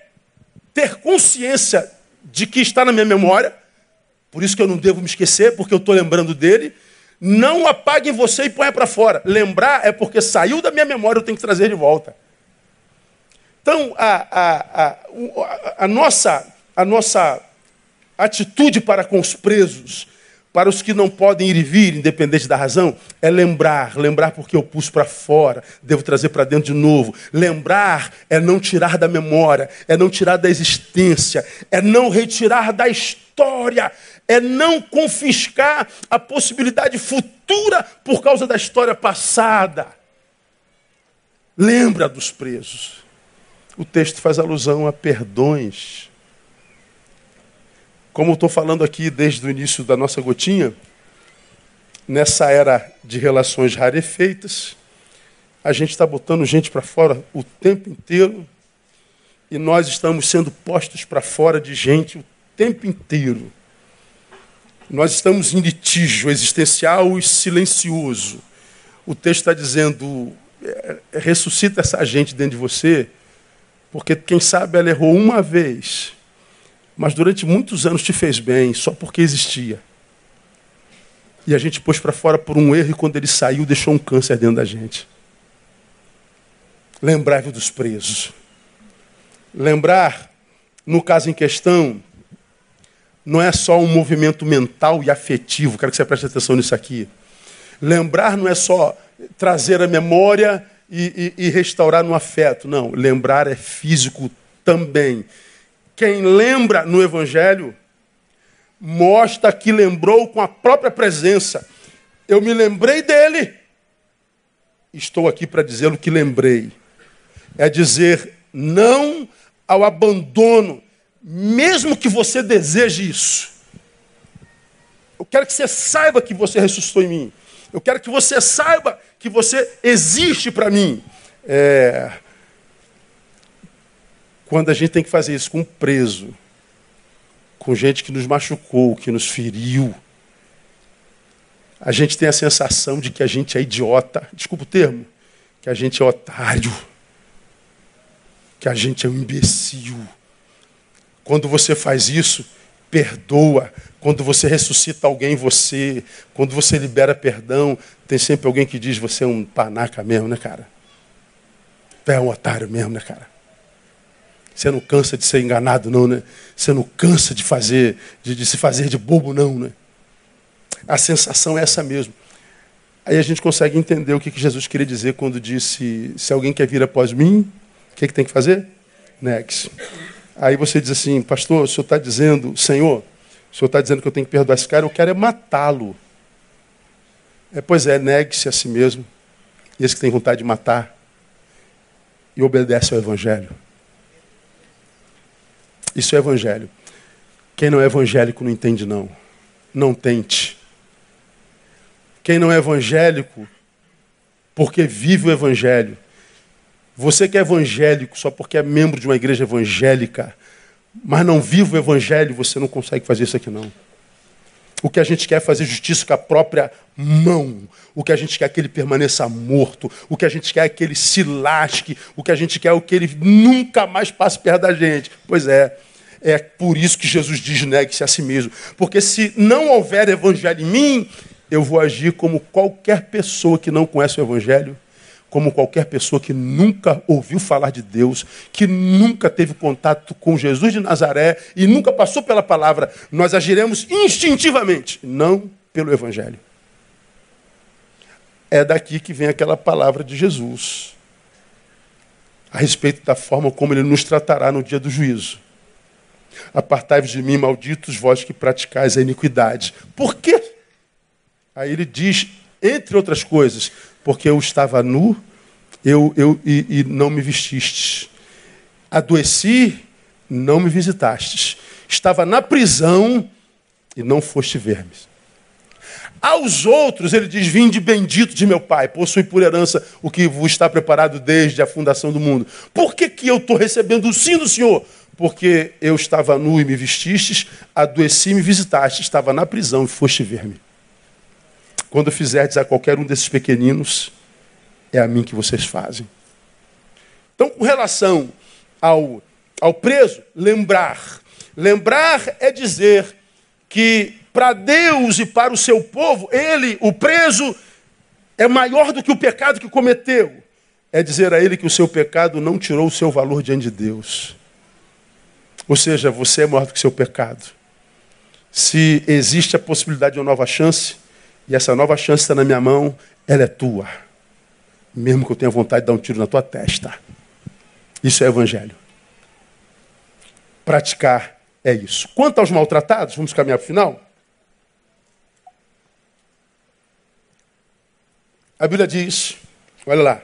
ter consciência de que está na minha memória, por isso que eu não devo me esquecer, porque eu estou lembrando dele. Não apague em você e ponha para fora. Lembrar é porque saiu da minha memória, eu tenho que trazer de volta. Então, a, a, a, a, nossa, a nossa atitude para com os presos para os que não podem ir e vir, independente da razão, é lembrar. Lembrar porque eu pus para fora, devo trazer para dentro de novo. Lembrar é não tirar da memória, é não tirar da existência, é não retirar da história, é não confiscar a possibilidade futura por causa da história passada. Lembra dos presos. O texto faz alusão a perdões como estou falando aqui desde o início da nossa gotinha, nessa era de relações rarefeitas, a gente está botando gente para fora o tempo inteiro e nós estamos sendo postos para fora de gente o tempo inteiro. Nós estamos em litígio existencial e silencioso. O texto está dizendo: é, ressuscita essa gente dentro de você, porque quem sabe ela errou uma vez mas durante muitos anos te fez bem, só porque existia. E a gente pôs para fora por um erro e quando ele saiu deixou um câncer dentro da gente. Lembrai-vos dos presos. Lembrar, no caso em questão, não é só um movimento mental e afetivo, quero que você preste atenção nisso aqui. Lembrar não é só trazer a memória e, e, e restaurar no afeto, não. Lembrar é físico também. Quem lembra no Evangelho mostra que lembrou com a própria presença. Eu me lembrei dele. Estou aqui para dizer o que lembrei. É dizer não ao abandono, mesmo que você deseje isso. Eu quero que você saiba que você ressuscitou em mim. Eu quero que você saiba que você existe para mim. É, quando a gente tem que fazer isso com um preso, com gente que nos machucou, que nos feriu, a gente tem a sensação de que a gente é idiota, desculpa o termo, que a gente é otário, que a gente é um imbecil. Quando você faz isso, perdoa. Quando você ressuscita alguém você, quando você libera perdão, tem sempre alguém que diz: você é um panaca mesmo, né, cara? É um otário mesmo, né, cara? Você não cansa de ser enganado, não, né? Você não cansa de fazer, de, de se fazer de bobo, não, né? A sensação é essa mesmo. Aí a gente consegue entender o que, que Jesus queria dizer quando disse: se alguém quer vir após mim, o que, que tem que fazer? Next. Aí você diz assim, pastor, o senhor está dizendo, Senhor, o senhor está dizendo que eu tenho que perdoar esse cara, eu quero é matá-lo. É, pois é, negue-se a si mesmo, esse que tem vontade de matar, e obedece ao Evangelho. Isso é Evangelho. Quem não é evangélico não entende, não. Não tente. Quem não é evangélico, porque vive o Evangelho. Você que é evangélico só porque é membro de uma igreja evangélica, mas não vive o Evangelho, você não consegue fazer isso aqui, não. O que a gente quer é fazer justiça com a própria mão. O que a gente quer é que ele permaneça morto. O que a gente quer é que ele se lasque. O que a gente quer é que ele nunca mais passe perto da gente. Pois é. É por isso que Jesus diz: negue-se a si mesmo. Porque se não houver evangelho em mim, eu vou agir como qualquer pessoa que não conhece o evangelho como qualquer pessoa que nunca ouviu falar de Deus, que nunca teve contato com Jesus de Nazaré e nunca passou pela palavra, nós agiremos instintivamente, não pelo Evangelho. É daqui que vem aquela palavra de Jesus a respeito da forma como ele nos tratará no dia do juízo. Apartai-vos de mim, malditos vós que praticais a iniquidade. Por quê? Aí ele diz, entre outras coisas, porque eu estava nu eu, eu, e, e não me vestistes. Adoeci, não me visitastes. Estava na prisão e não foste ver-me. Aos outros, ele diz: Vinde bendito de meu Pai, possui por herança o que vos está preparado desde a fundação do mundo. Por que, que eu estou recebendo o sim do Senhor? Porque eu estava nu e me vestistes, adoeci e me visitastes, estava na prisão e foste ver-me. Quando fizerdes a qualquer um desses pequeninos, é a mim que vocês fazem. Então, com relação ao, ao preso, lembrar. Lembrar é dizer que para Deus e para o seu povo, ele, o preso, é maior do que o pecado que cometeu. É dizer a ele que o seu pecado não tirou o seu valor diante de Deus. Ou seja, você é maior do que o seu pecado. Se existe a possibilidade de uma nova chance, e essa nova chance está na minha mão, ela é tua mesmo que eu tenha vontade de dar um tiro na tua testa. Isso é evangelho. Praticar é isso. Quanto aos maltratados, vamos caminhar para o final. A Bíblia diz, olha lá,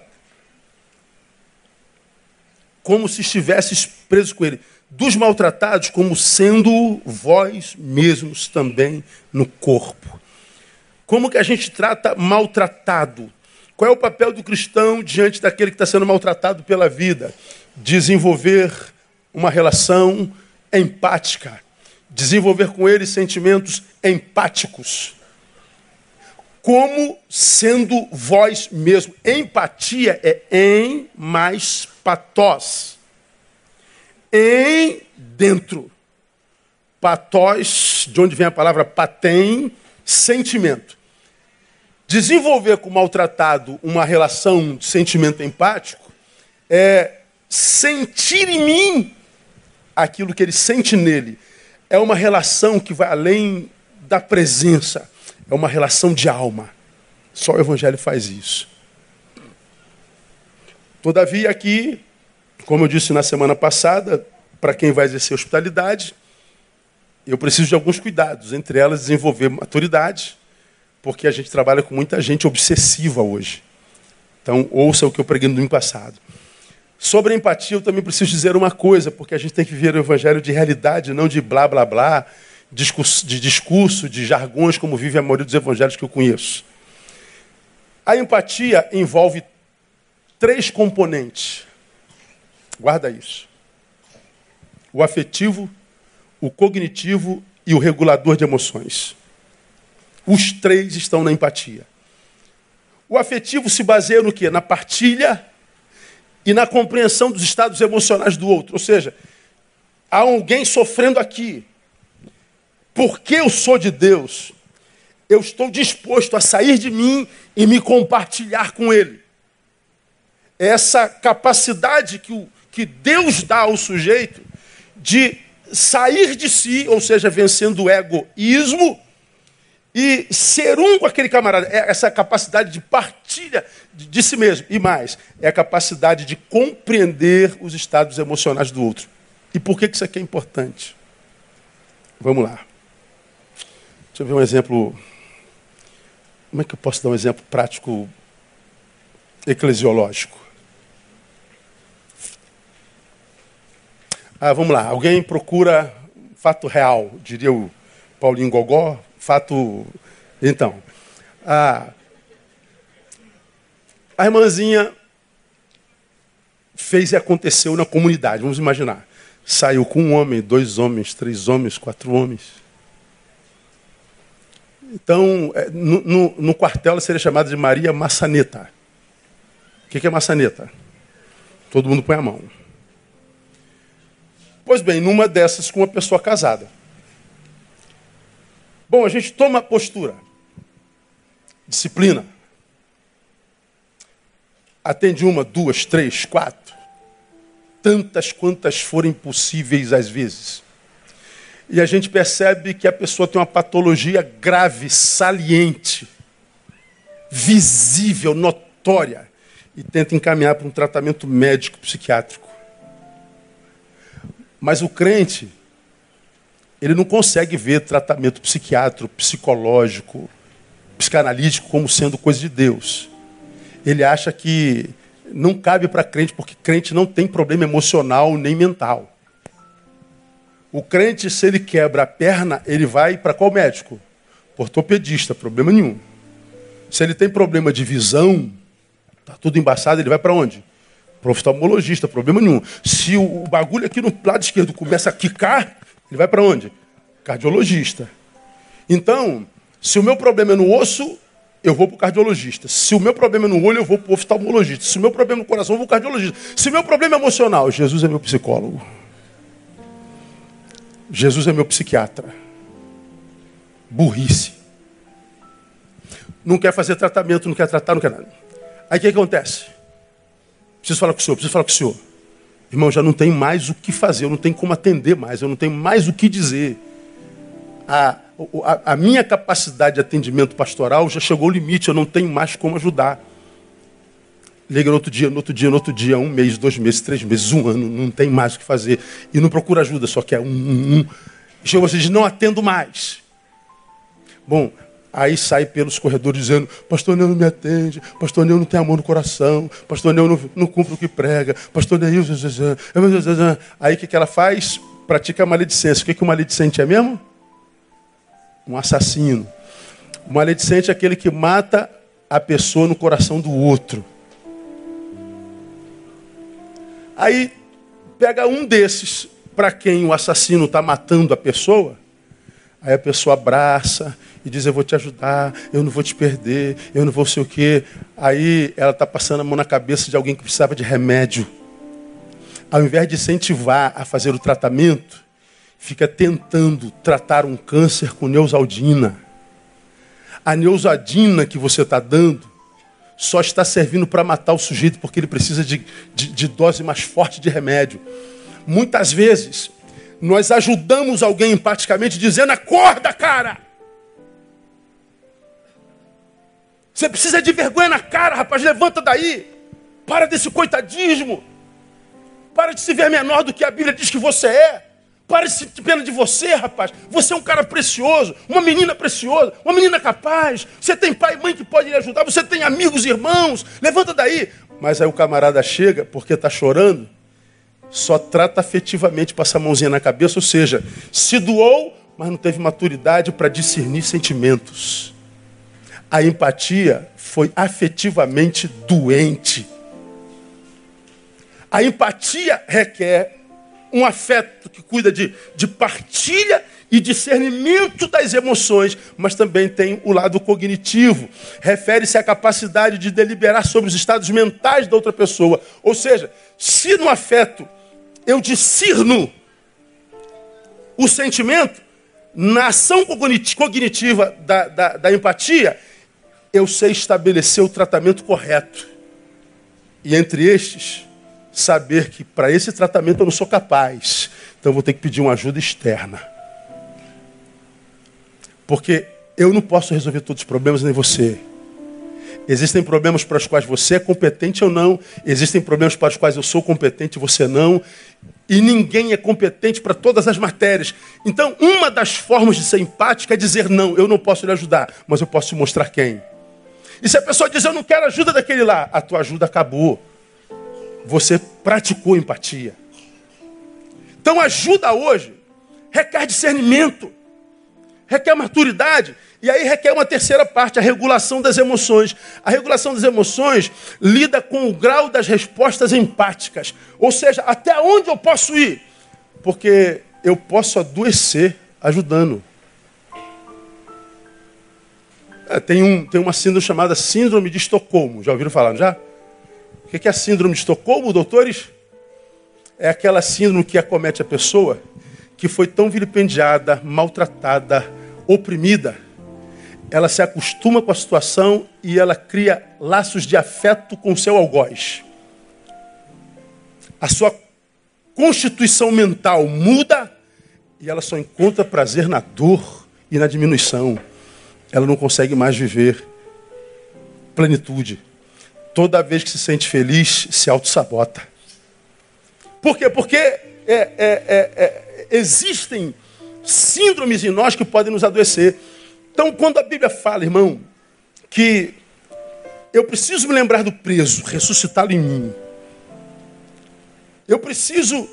como se estivesses presos com ele, dos maltratados, como sendo vós mesmos também no corpo. Como que a gente trata maltratado? Qual é o papel do cristão diante daquele que está sendo maltratado pela vida? Desenvolver uma relação empática, desenvolver com ele sentimentos empáticos. Como sendo vós mesmo. Empatia é em mais patós. Em dentro. Patós, de onde vem a palavra patem, sentimento. Desenvolver com o maltratado uma relação de sentimento empático é sentir em mim aquilo que ele sente nele. É uma relação que vai além da presença, é uma relação de alma. Só o Evangelho faz isso. Todavia, aqui, como eu disse na semana passada, para quem vai exercer hospitalidade, eu preciso de alguns cuidados, entre elas desenvolver maturidade, porque a gente trabalha com muita gente obsessiva hoje. Então, ouça o que eu preguei no domingo passado. Sobre a empatia, eu também preciso dizer uma coisa, porque a gente tem que viver o evangelho de realidade, não de blá blá blá, discurso, de discurso, de jargões, como vive a maioria dos evangelhos que eu conheço. A empatia envolve três componentes. Guarda isso: o afetivo, o cognitivo e o regulador de emoções. Os três estão na empatia. O afetivo se baseia no quê? Na partilha e na compreensão dos estados emocionais do outro. Ou seja, há alguém sofrendo aqui. Porque eu sou de Deus, eu estou disposto a sair de mim e me compartilhar com ele. Essa capacidade que, o, que Deus dá ao sujeito de sair de si, ou seja, vencendo o egoísmo e ser um com aquele camarada. É essa capacidade de partilha de, si mesmo. E mais, é a capacidade de compreender os estados emocionais do outro. E por que isso aqui é importante? Vamos lá. Deixa eu ver um exemplo Como é que eu posso dar um exemplo prático eclesiológico? Ah, vamos lá. Alguém procura fato real, diria o Paulinho Gogó, fato. Então, a, a irmãzinha fez e aconteceu na comunidade, vamos imaginar. Saiu com um homem, dois homens, três homens, quatro homens. Então, é, no, no, no quartel ela seria chamada de Maria Maçaneta. O que é maçaneta? Todo mundo põe a mão. Pois bem, numa dessas com uma pessoa casada. Bom, a gente toma postura. Disciplina. Atende uma, duas, três, quatro. Tantas quantas forem possíveis às vezes. E a gente percebe que a pessoa tem uma patologia grave, saliente, visível, notória, e tenta encaminhar para um tratamento médico psiquiátrico. Mas o crente, ele não consegue ver tratamento psiquiátrico, psicológico, psicanalítico como sendo coisa de Deus. Ele acha que não cabe para crente, porque crente não tem problema emocional nem mental. O crente, se ele quebra a perna, ele vai para qual médico? Ortopedista, problema nenhum. Se ele tem problema de visão, tá tudo embaçado, ele vai para onde? Para oftalmologista, problema nenhum. Se o, bagulho aqui no lado esquerdo começa a quicar, ele vai para onde? Cardiologista. Então, se o meu problema é no osso, eu vou para o cardiologista. Se o meu problema é no olho, eu vou para o oftalmologista. Se o meu problema é no coração, eu vou para o cardiologista. Se o meu problema é emocional, Jesus é meu psicólogo. Jesus é meu psiquiatra. Burrice. Não quer fazer tratamento, não quer tratar, não quer nada. Aí o que acontece? Preciso falar com o senhor, preciso falar com o senhor. Irmão, já não tem mais o que fazer, eu não tenho como atender mais, eu não tenho mais o que dizer. A, a, a minha capacidade de atendimento pastoral já chegou ao limite, eu não tenho mais como ajudar. Liga no outro dia, no outro dia, no outro dia, um mês, dois meses, três meses, um ano, não tem mais o que fazer. E não procura ajuda, só que é um, um, um. Chega você diz, não atendo mais. Bom, Aí sai pelos corredores dizendo: Pastor Neu não me atende, Pastor Neu não tem amor no coração, Pastor Neu não, não cumpre o que prega, Pastor Neu. Aí o que, que ela faz? Pratica a maledicência. O que, que o maledicente é mesmo? Um assassino. O maledicente é aquele que mata a pessoa no coração do outro. Aí pega um desses para quem o assassino está matando a pessoa, aí a pessoa abraça, e diz: Eu vou te ajudar, eu não vou te perder, eu não vou sei o quê. Aí ela está passando a mão na cabeça de alguém que precisava de remédio. Ao invés de incentivar a fazer o tratamento, fica tentando tratar um câncer com neusaldina. A neusaldina que você está dando só está servindo para matar o sujeito porque ele precisa de, de, de dose mais forte de remédio. Muitas vezes, nós ajudamos alguém empaticamente dizendo: acorda, cara! Você precisa de vergonha na cara, rapaz. Levanta daí. Para desse coitadismo. Para de se ver menor do que a Bíblia diz que você é. Para de se ter pena de você, rapaz. Você é um cara precioso, uma menina preciosa, uma menina capaz. Você tem pai e mãe que podem lhe ajudar. Você tem amigos irmãos. Levanta daí. Mas aí o camarada chega porque está chorando. Só trata afetivamente, passa a mãozinha na cabeça. Ou seja, se doou, mas não teve maturidade para discernir sentimentos. A empatia foi afetivamente doente. A empatia requer um afeto que cuida de, de partilha e discernimento das emoções, mas também tem o lado cognitivo. Refere-se à capacidade de deliberar sobre os estados mentais da outra pessoa. Ou seja, se no afeto eu discerno o sentimento, na ação cognitiva da, da, da empatia, eu sei estabelecer o tratamento correto. E entre estes, saber que para esse tratamento eu não sou capaz. Então vou ter que pedir uma ajuda externa. Porque eu não posso resolver todos os problemas, nem você. Existem problemas para os quais você é competente ou não. Existem problemas para os quais eu sou competente e você não. E ninguém é competente para todas as matérias. Então, uma das formas de ser empática é dizer não, eu não posso lhe ajudar, mas eu posso te mostrar quem. E se a pessoa diz, eu não quero ajuda daquele lá, a tua ajuda acabou. Você praticou empatia. Então, ajuda hoje requer discernimento, requer maturidade. E aí requer uma terceira parte, a regulação das emoções. A regulação das emoções lida com o grau das respostas empáticas. Ou seja, até onde eu posso ir? Porque eu posso adoecer ajudando. É, tem, um, tem uma síndrome chamada Síndrome de Estocolmo. Já ouviram falar, já? O que é a Síndrome de Estocolmo, doutores? É aquela síndrome que acomete a pessoa que foi tão vilipendiada, maltratada, oprimida. Ela se acostuma com a situação e ela cria laços de afeto com seu algoz. A sua constituição mental muda e ela só encontra prazer na dor e na diminuição ela não consegue mais viver plenitude. Toda vez que se sente feliz, se auto-sabota. Por quê? Porque é, é, é, é, existem síndromes em nós que podem nos adoecer. Então, quando a Bíblia fala, irmão, que eu preciso me lembrar do preso, ressuscitá-lo em mim. Eu preciso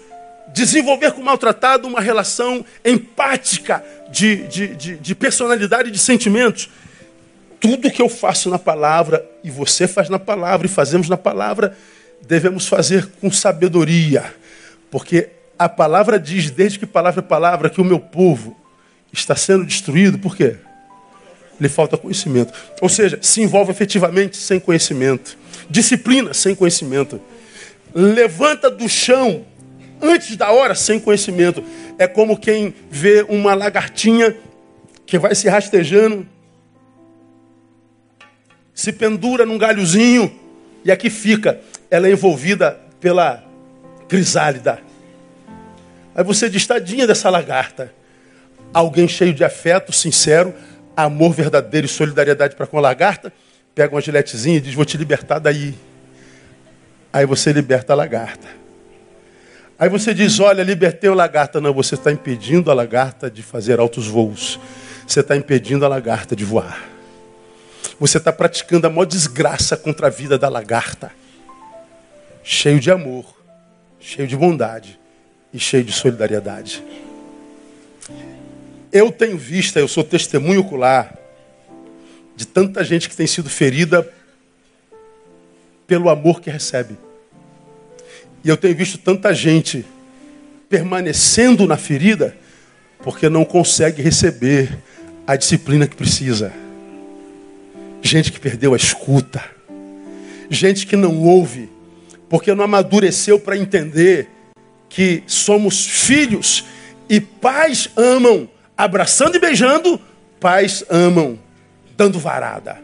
desenvolver com o maltratado uma relação empática de, de, de, de personalidade e de sentimentos. Tudo que eu faço na palavra, e você faz na palavra, e fazemos na palavra, devemos fazer com sabedoria. Porque a palavra diz, desde que palavra é palavra, que o meu povo está sendo destruído. Por quê? Lhe falta conhecimento. Ou seja, se envolve efetivamente sem conhecimento. Disciplina sem conhecimento. Levanta do chão antes da hora sem conhecimento. É como quem vê uma lagartinha que vai se rastejando, se pendura num galhozinho e aqui fica. Ela é envolvida pela crisálida. Aí você diz, tadinha dessa lagarta. Alguém cheio de afeto, sincero, amor verdadeiro e solidariedade para com a lagarta, pega uma giletezinha e diz, vou te libertar daí. Aí você liberta a lagarta. Aí você diz: Olha, libertei o lagarta. Não, você está impedindo a lagarta de fazer altos voos. Você está impedindo a lagarta de voar. Você está praticando a maior desgraça contra a vida da lagarta. Cheio de amor, cheio de bondade e cheio de solidariedade. Eu tenho vista, eu sou testemunho ocular de tanta gente que tem sido ferida pelo amor que recebe. E eu tenho visto tanta gente permanecendo na ferida porque não consegue receber a disciplina que precisa. Gente que perdeu a escuta. Gente que não ouve porque não amadureceu para entender que somos filhos e pais amam abraçando e beijando, pais amam dando varada.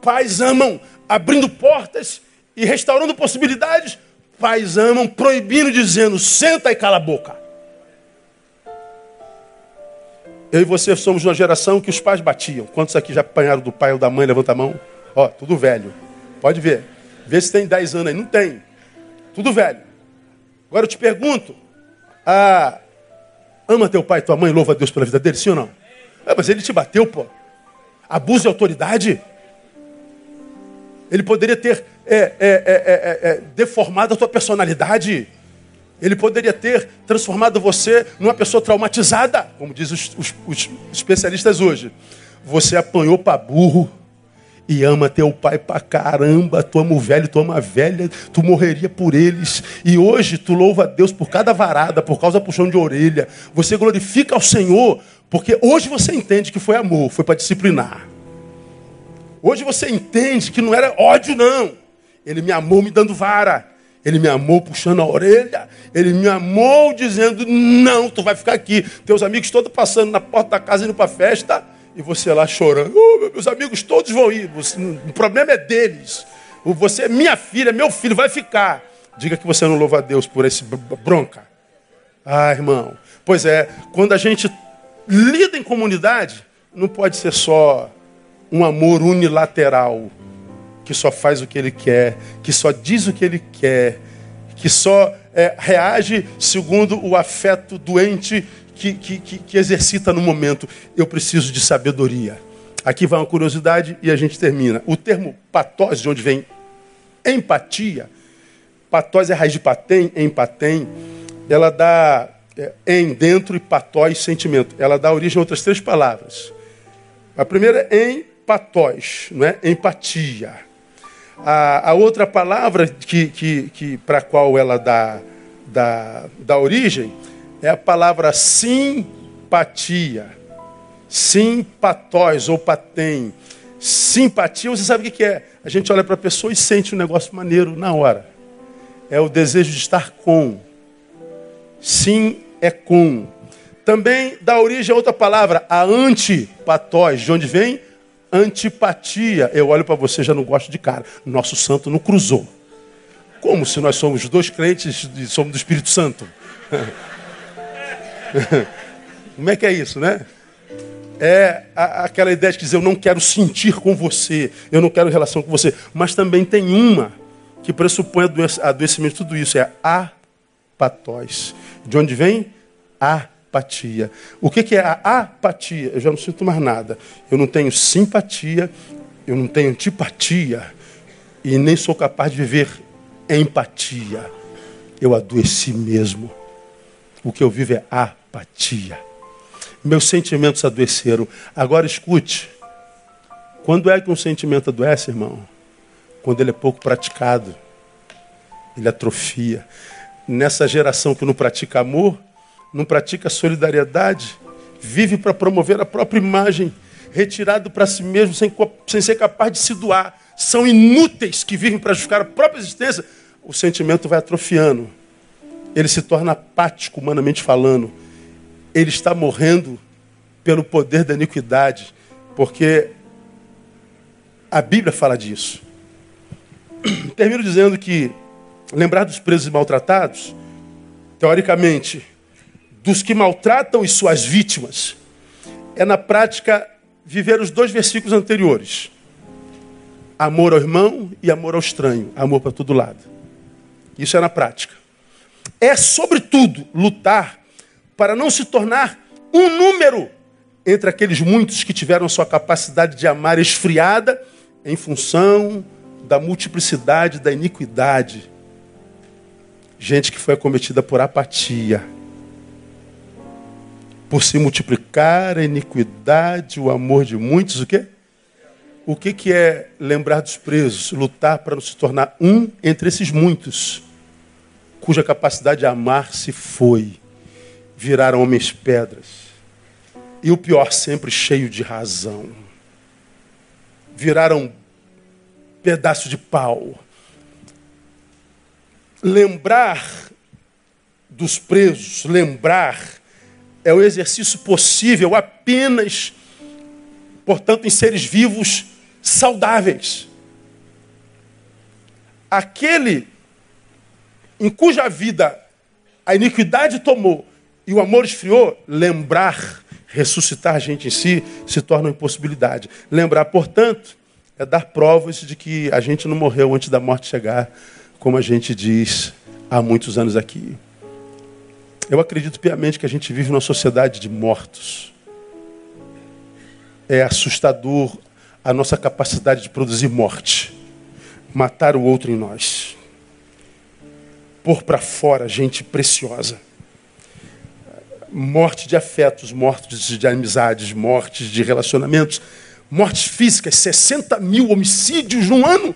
Pais amam abrindo portas e restaurando possibilidades, pais amam proibindo, dizendo: senta e cala a boca. Eu e você somos uma geração que os pais batiam. Quantos aqui já apanharam do pai ou da mãe? Levanta a mão. Ó, tudo velho. Pode ver. Vê se tem 10 anos aí. Não tem. Tudo velho. Agora eu te pergunto: ah, ama teu pai e tua mãe, louva a Deus pela vida dele, sim ou não? É, mas ele te bateu, pô. Abuso de autoridade. Ele poderia ter é é, é, é, é, deformado a tua personalidade. Ele poderia ter transformado você numa pessoa traumatizada, como dizem os, os, os especialistas hoje. Você apanhou para burro e ama teu pai para caramba. Tu ama o velho, tu ama a velha, tu morreria por eles. E hoje tu louva a Deus por cada varada, por causa puxão de orelha. Você glorifica ao Senhor, porque hoje você entende que foi amor, foi para disciplinar. Hoje você entende que não era ódio, não. Ele me amou me dando vara. Ele me amou puxando a orelha. Ele me amou dizendo: Não, tu vai ficar aqui. Teus amigos todos passando na porta da casa indo para festa. E você lá chorando: oh, Meus amigos todos vão ir. O problema é deles. Você é minha filha, meu filho, vai ficar. Diga que você não louva a Deus por esse bronca. Ah, irmão. Pois é, quando a gente lida em comunidade, não pode ser só um amor unilateral, que só faz o que ele quer, que só diz o que ele quer, que só é, reage segundo o afeto doente que, que, que, que exercita no momento. Eu preciso de sabedoria. Aqui vai uma curiosidade e a gente termina. O termo patose, de onde vem empatia, patose é raiz de patem, empatem, ela dá é, em dentro e patóis sentimento. Ela dá origem a outras três palavras. A primeira é empatós, não é? empatia. A, a outra palavra que, que, que para a qual ela dá, dá, dá origem é a palavra simpatia. Simpatós ou patem. Simpatia, você sabe o que é? A gente olha para a pessoa e sente um negócio maneiro na hora. É o desejo de estar com. Sim é com. Também dá origem a outra palavra, a antipatós, de onde vem antipatia. Eu olho para você já não gosto de cara. Nosso santo não cruzou. Como se nós somos dois crentes e somos do Espírito Santo? Como é que é isso, né? É aquela ideia de dizer eu não quero sentir com você, eu não quero relação com você. Mas também tem uma que pressupõe adoecimento de tudo isso, é apatós. De onde vem? Apatia. O que, que é a apatia? Eu já não sinto mais nada. Eu não tenho simpatia, eu não tenho antipatia e nem sou capaz de viver empatia. Eu adoeci mesmo. O que eu vivo é apatia. Meus sentimentos adoeceram. Agora escute. Quando é que um sentimento adoece, irmão? Quando ele é pouco praticado. Ele atrofia nessa geração que não pratica amor, não pratica solidariedade, vive para promover a própria imagem, retirado para si mesmo, sem, sem ser capaz de se doar. São inúteis que vivem para justificar a própria existência. O sentimento vai atrofiando. Ele se torna apático, humanamente falando. Ele está morrendo pelo poder da iniquidade, porque a Bíblia fala disso. Termino dizendo que lembrar dos presos e maltratados, teoricamente, dos que maltratam e suas vítimas, é na prática viver os dois versículos anteriores. Amor ao irmão e amor ao estranho. Amor para todo lado. Isso é na prática. É, sobretudo, lutar para não se tornar um número entre aqueles muitos que tiveram sua capacidade de amar esfriada em função da multiplicidade, da iniquidade Gente que foi acometida por apatia. Por se multiplicar a iniquidade, o amor de muitos, o quê? O que, que é lembrar dos presos? Lutar para não se tornar um entre esses muitos, cuja capacidade de amar se foi. Viraram homens pedras. E o pior, sempre cheio de razão. Viraram pedaço de pau Lembrar dos presos, lembrar, é o exercício possível apenas, portanto, em seres vivos saudáveis. Aquele em cuja vida a iniquidade tomou e o amor esfriou, lembrar, ressuscitar a gente em si, se torna uma impossibilidade. Lembrar, portanto, é dar provas de que a gente não morreu antes da morte chegar como a gente diz há muitos anos aqui. Eu acredito piamente que a gente vive numa sociedade de mortos. É assustador a nossa capacidade de produzir morte, matar o outro em nós, pôr para fora gente preciosa. Morte de afetos, mortes de amizades, mortes de relacionamentos, mortes físicas, 60 mil homicídios num ano.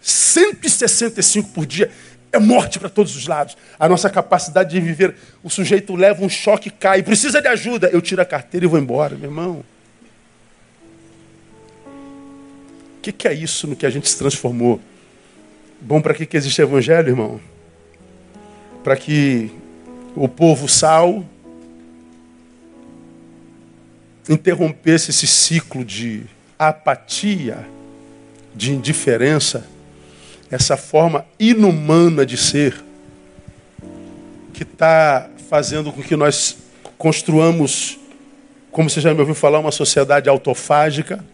165 por dia é morte para todos os lados. A nossa capacidade de viver, o sujeito leva um choque, cai, precisa de ajuda. Eu tiro a carteira e vou embora, meu irmão. O que, que, é isso no que a gente se transformou? Bom, para que, que existe evangelho, irmão? Para que o povo sal interrompesse esse ciclo de apatia, de indiferença essa forma inumana de ser, que está fazendo com que nós construamos, como você já me ouviu falar, uma sociedade autofágica,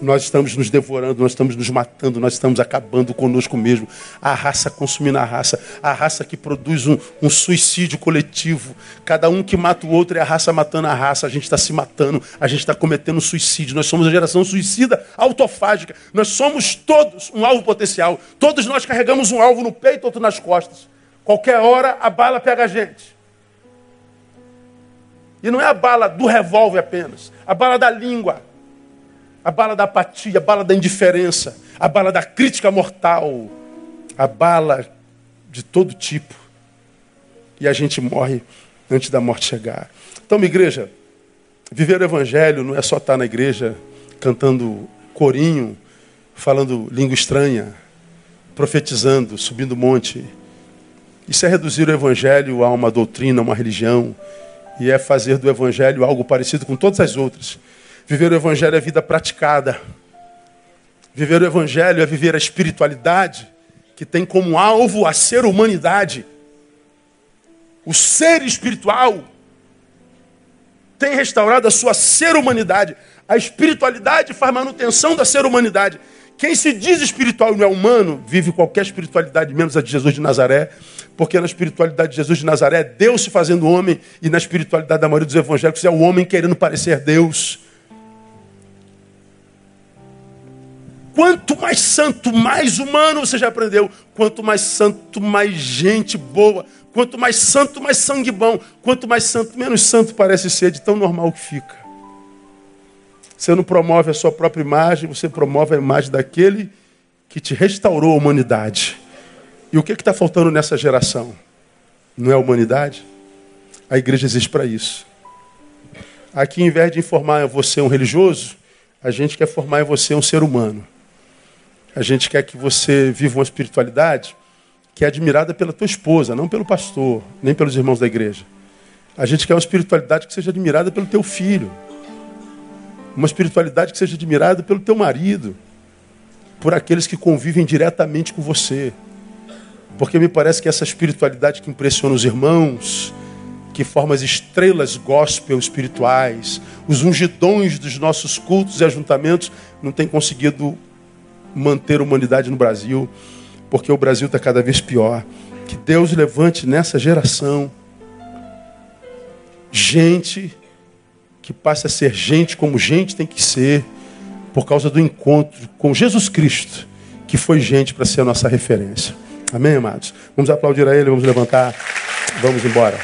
nós estamos nos devorando, nós estamos nos matando, nós estamos acabando conosco mesmo. A raça consumindo a raça, a raça que produz um, um suicídio coletivo. Cada um que mata o outro é a raça matando a raça. A gente está se matando, a gente está cometendo suicídio. Nós somos a geração suicida autofágica. Nós somos todos um alvo potencial. Todos nós carregamos um alvo no peito, outro nas costas. Qualquer hora a bala pega a gente. E não é a bala do revólver apenas, a bala da língua a bala da apatia, a bala da indiferença, a bala da crítica mortal, a bala de todo tipo. E a gente morre antes da morte chegar. Então, minha igreja, viver o evangelho não é só estar na igreja cantando corinho, falando língua estranha, profetizando, subindo monte. Isso é reduzir o evangelho a uma doutrina, a uma religião, e é fazer do evangelho algo parecido com todas as outras. Viver o Evangelho é vida praticada. Viver o Evangelho é viver a espiritualidade que tem como alvo a ser humanidade. O ser espiritual tem restaurado a sua ser humanidade. A espiritualidade faz manutenção da ser humanidade. Quem se diz espiritual e não é humano, vive qualquer espiritualidade, menos a de Jesus de Nazaré, porque na espiritualidade de Jesus de Nazaré é Deus se fazendo homem, e na espiritualidade da maioria dos evangélicos é o homem querendo parecer Deus. Quanto mais santo, mais humano você já aprendeu. Quanto mais santo, mais gente boa. Quanto mais santo, mais sangue bom. Quanto mais santo, menos santo parece ser, de tão normal que fica. Você não promove a sua própria imagem, você promove a imagem daquele que te restaurou a humanidade. E o que está faltando nessa geração? Não é a humanidade? A igreja existe para isso. Aqui, em vez de informar você um religioso, a gente quer formar em você um ser humano. A gente quer que você viva uma espiritualidade que é admirada pela tua esposa, não pelo pastor, nem pelos irmãos da igreja. A gente quer uma espiritualidade que seja admirada pelo teu filho. Uma espiritualidade que seja admirada pelo teu marido, por aqueles que convivem diretamente com você. Porque me parece que essa espiritualidade que impressiona os irmãos, que forma as estrelas gospel espirituais, os ungidões dos nossos cultos e ajuntamentos, não tem conseguido manter a humanidade no Brasil, porque o Brasil está cada vez pior. Que Deus levante nessa geração gente que passe a ser gente como gente tem que ser, por causa do encontro com Jesus Cristo, que foi gente para ser a nossa referência. Amém, amados? Vamos aplaudir a Ele, vamos levantar, vamos embora.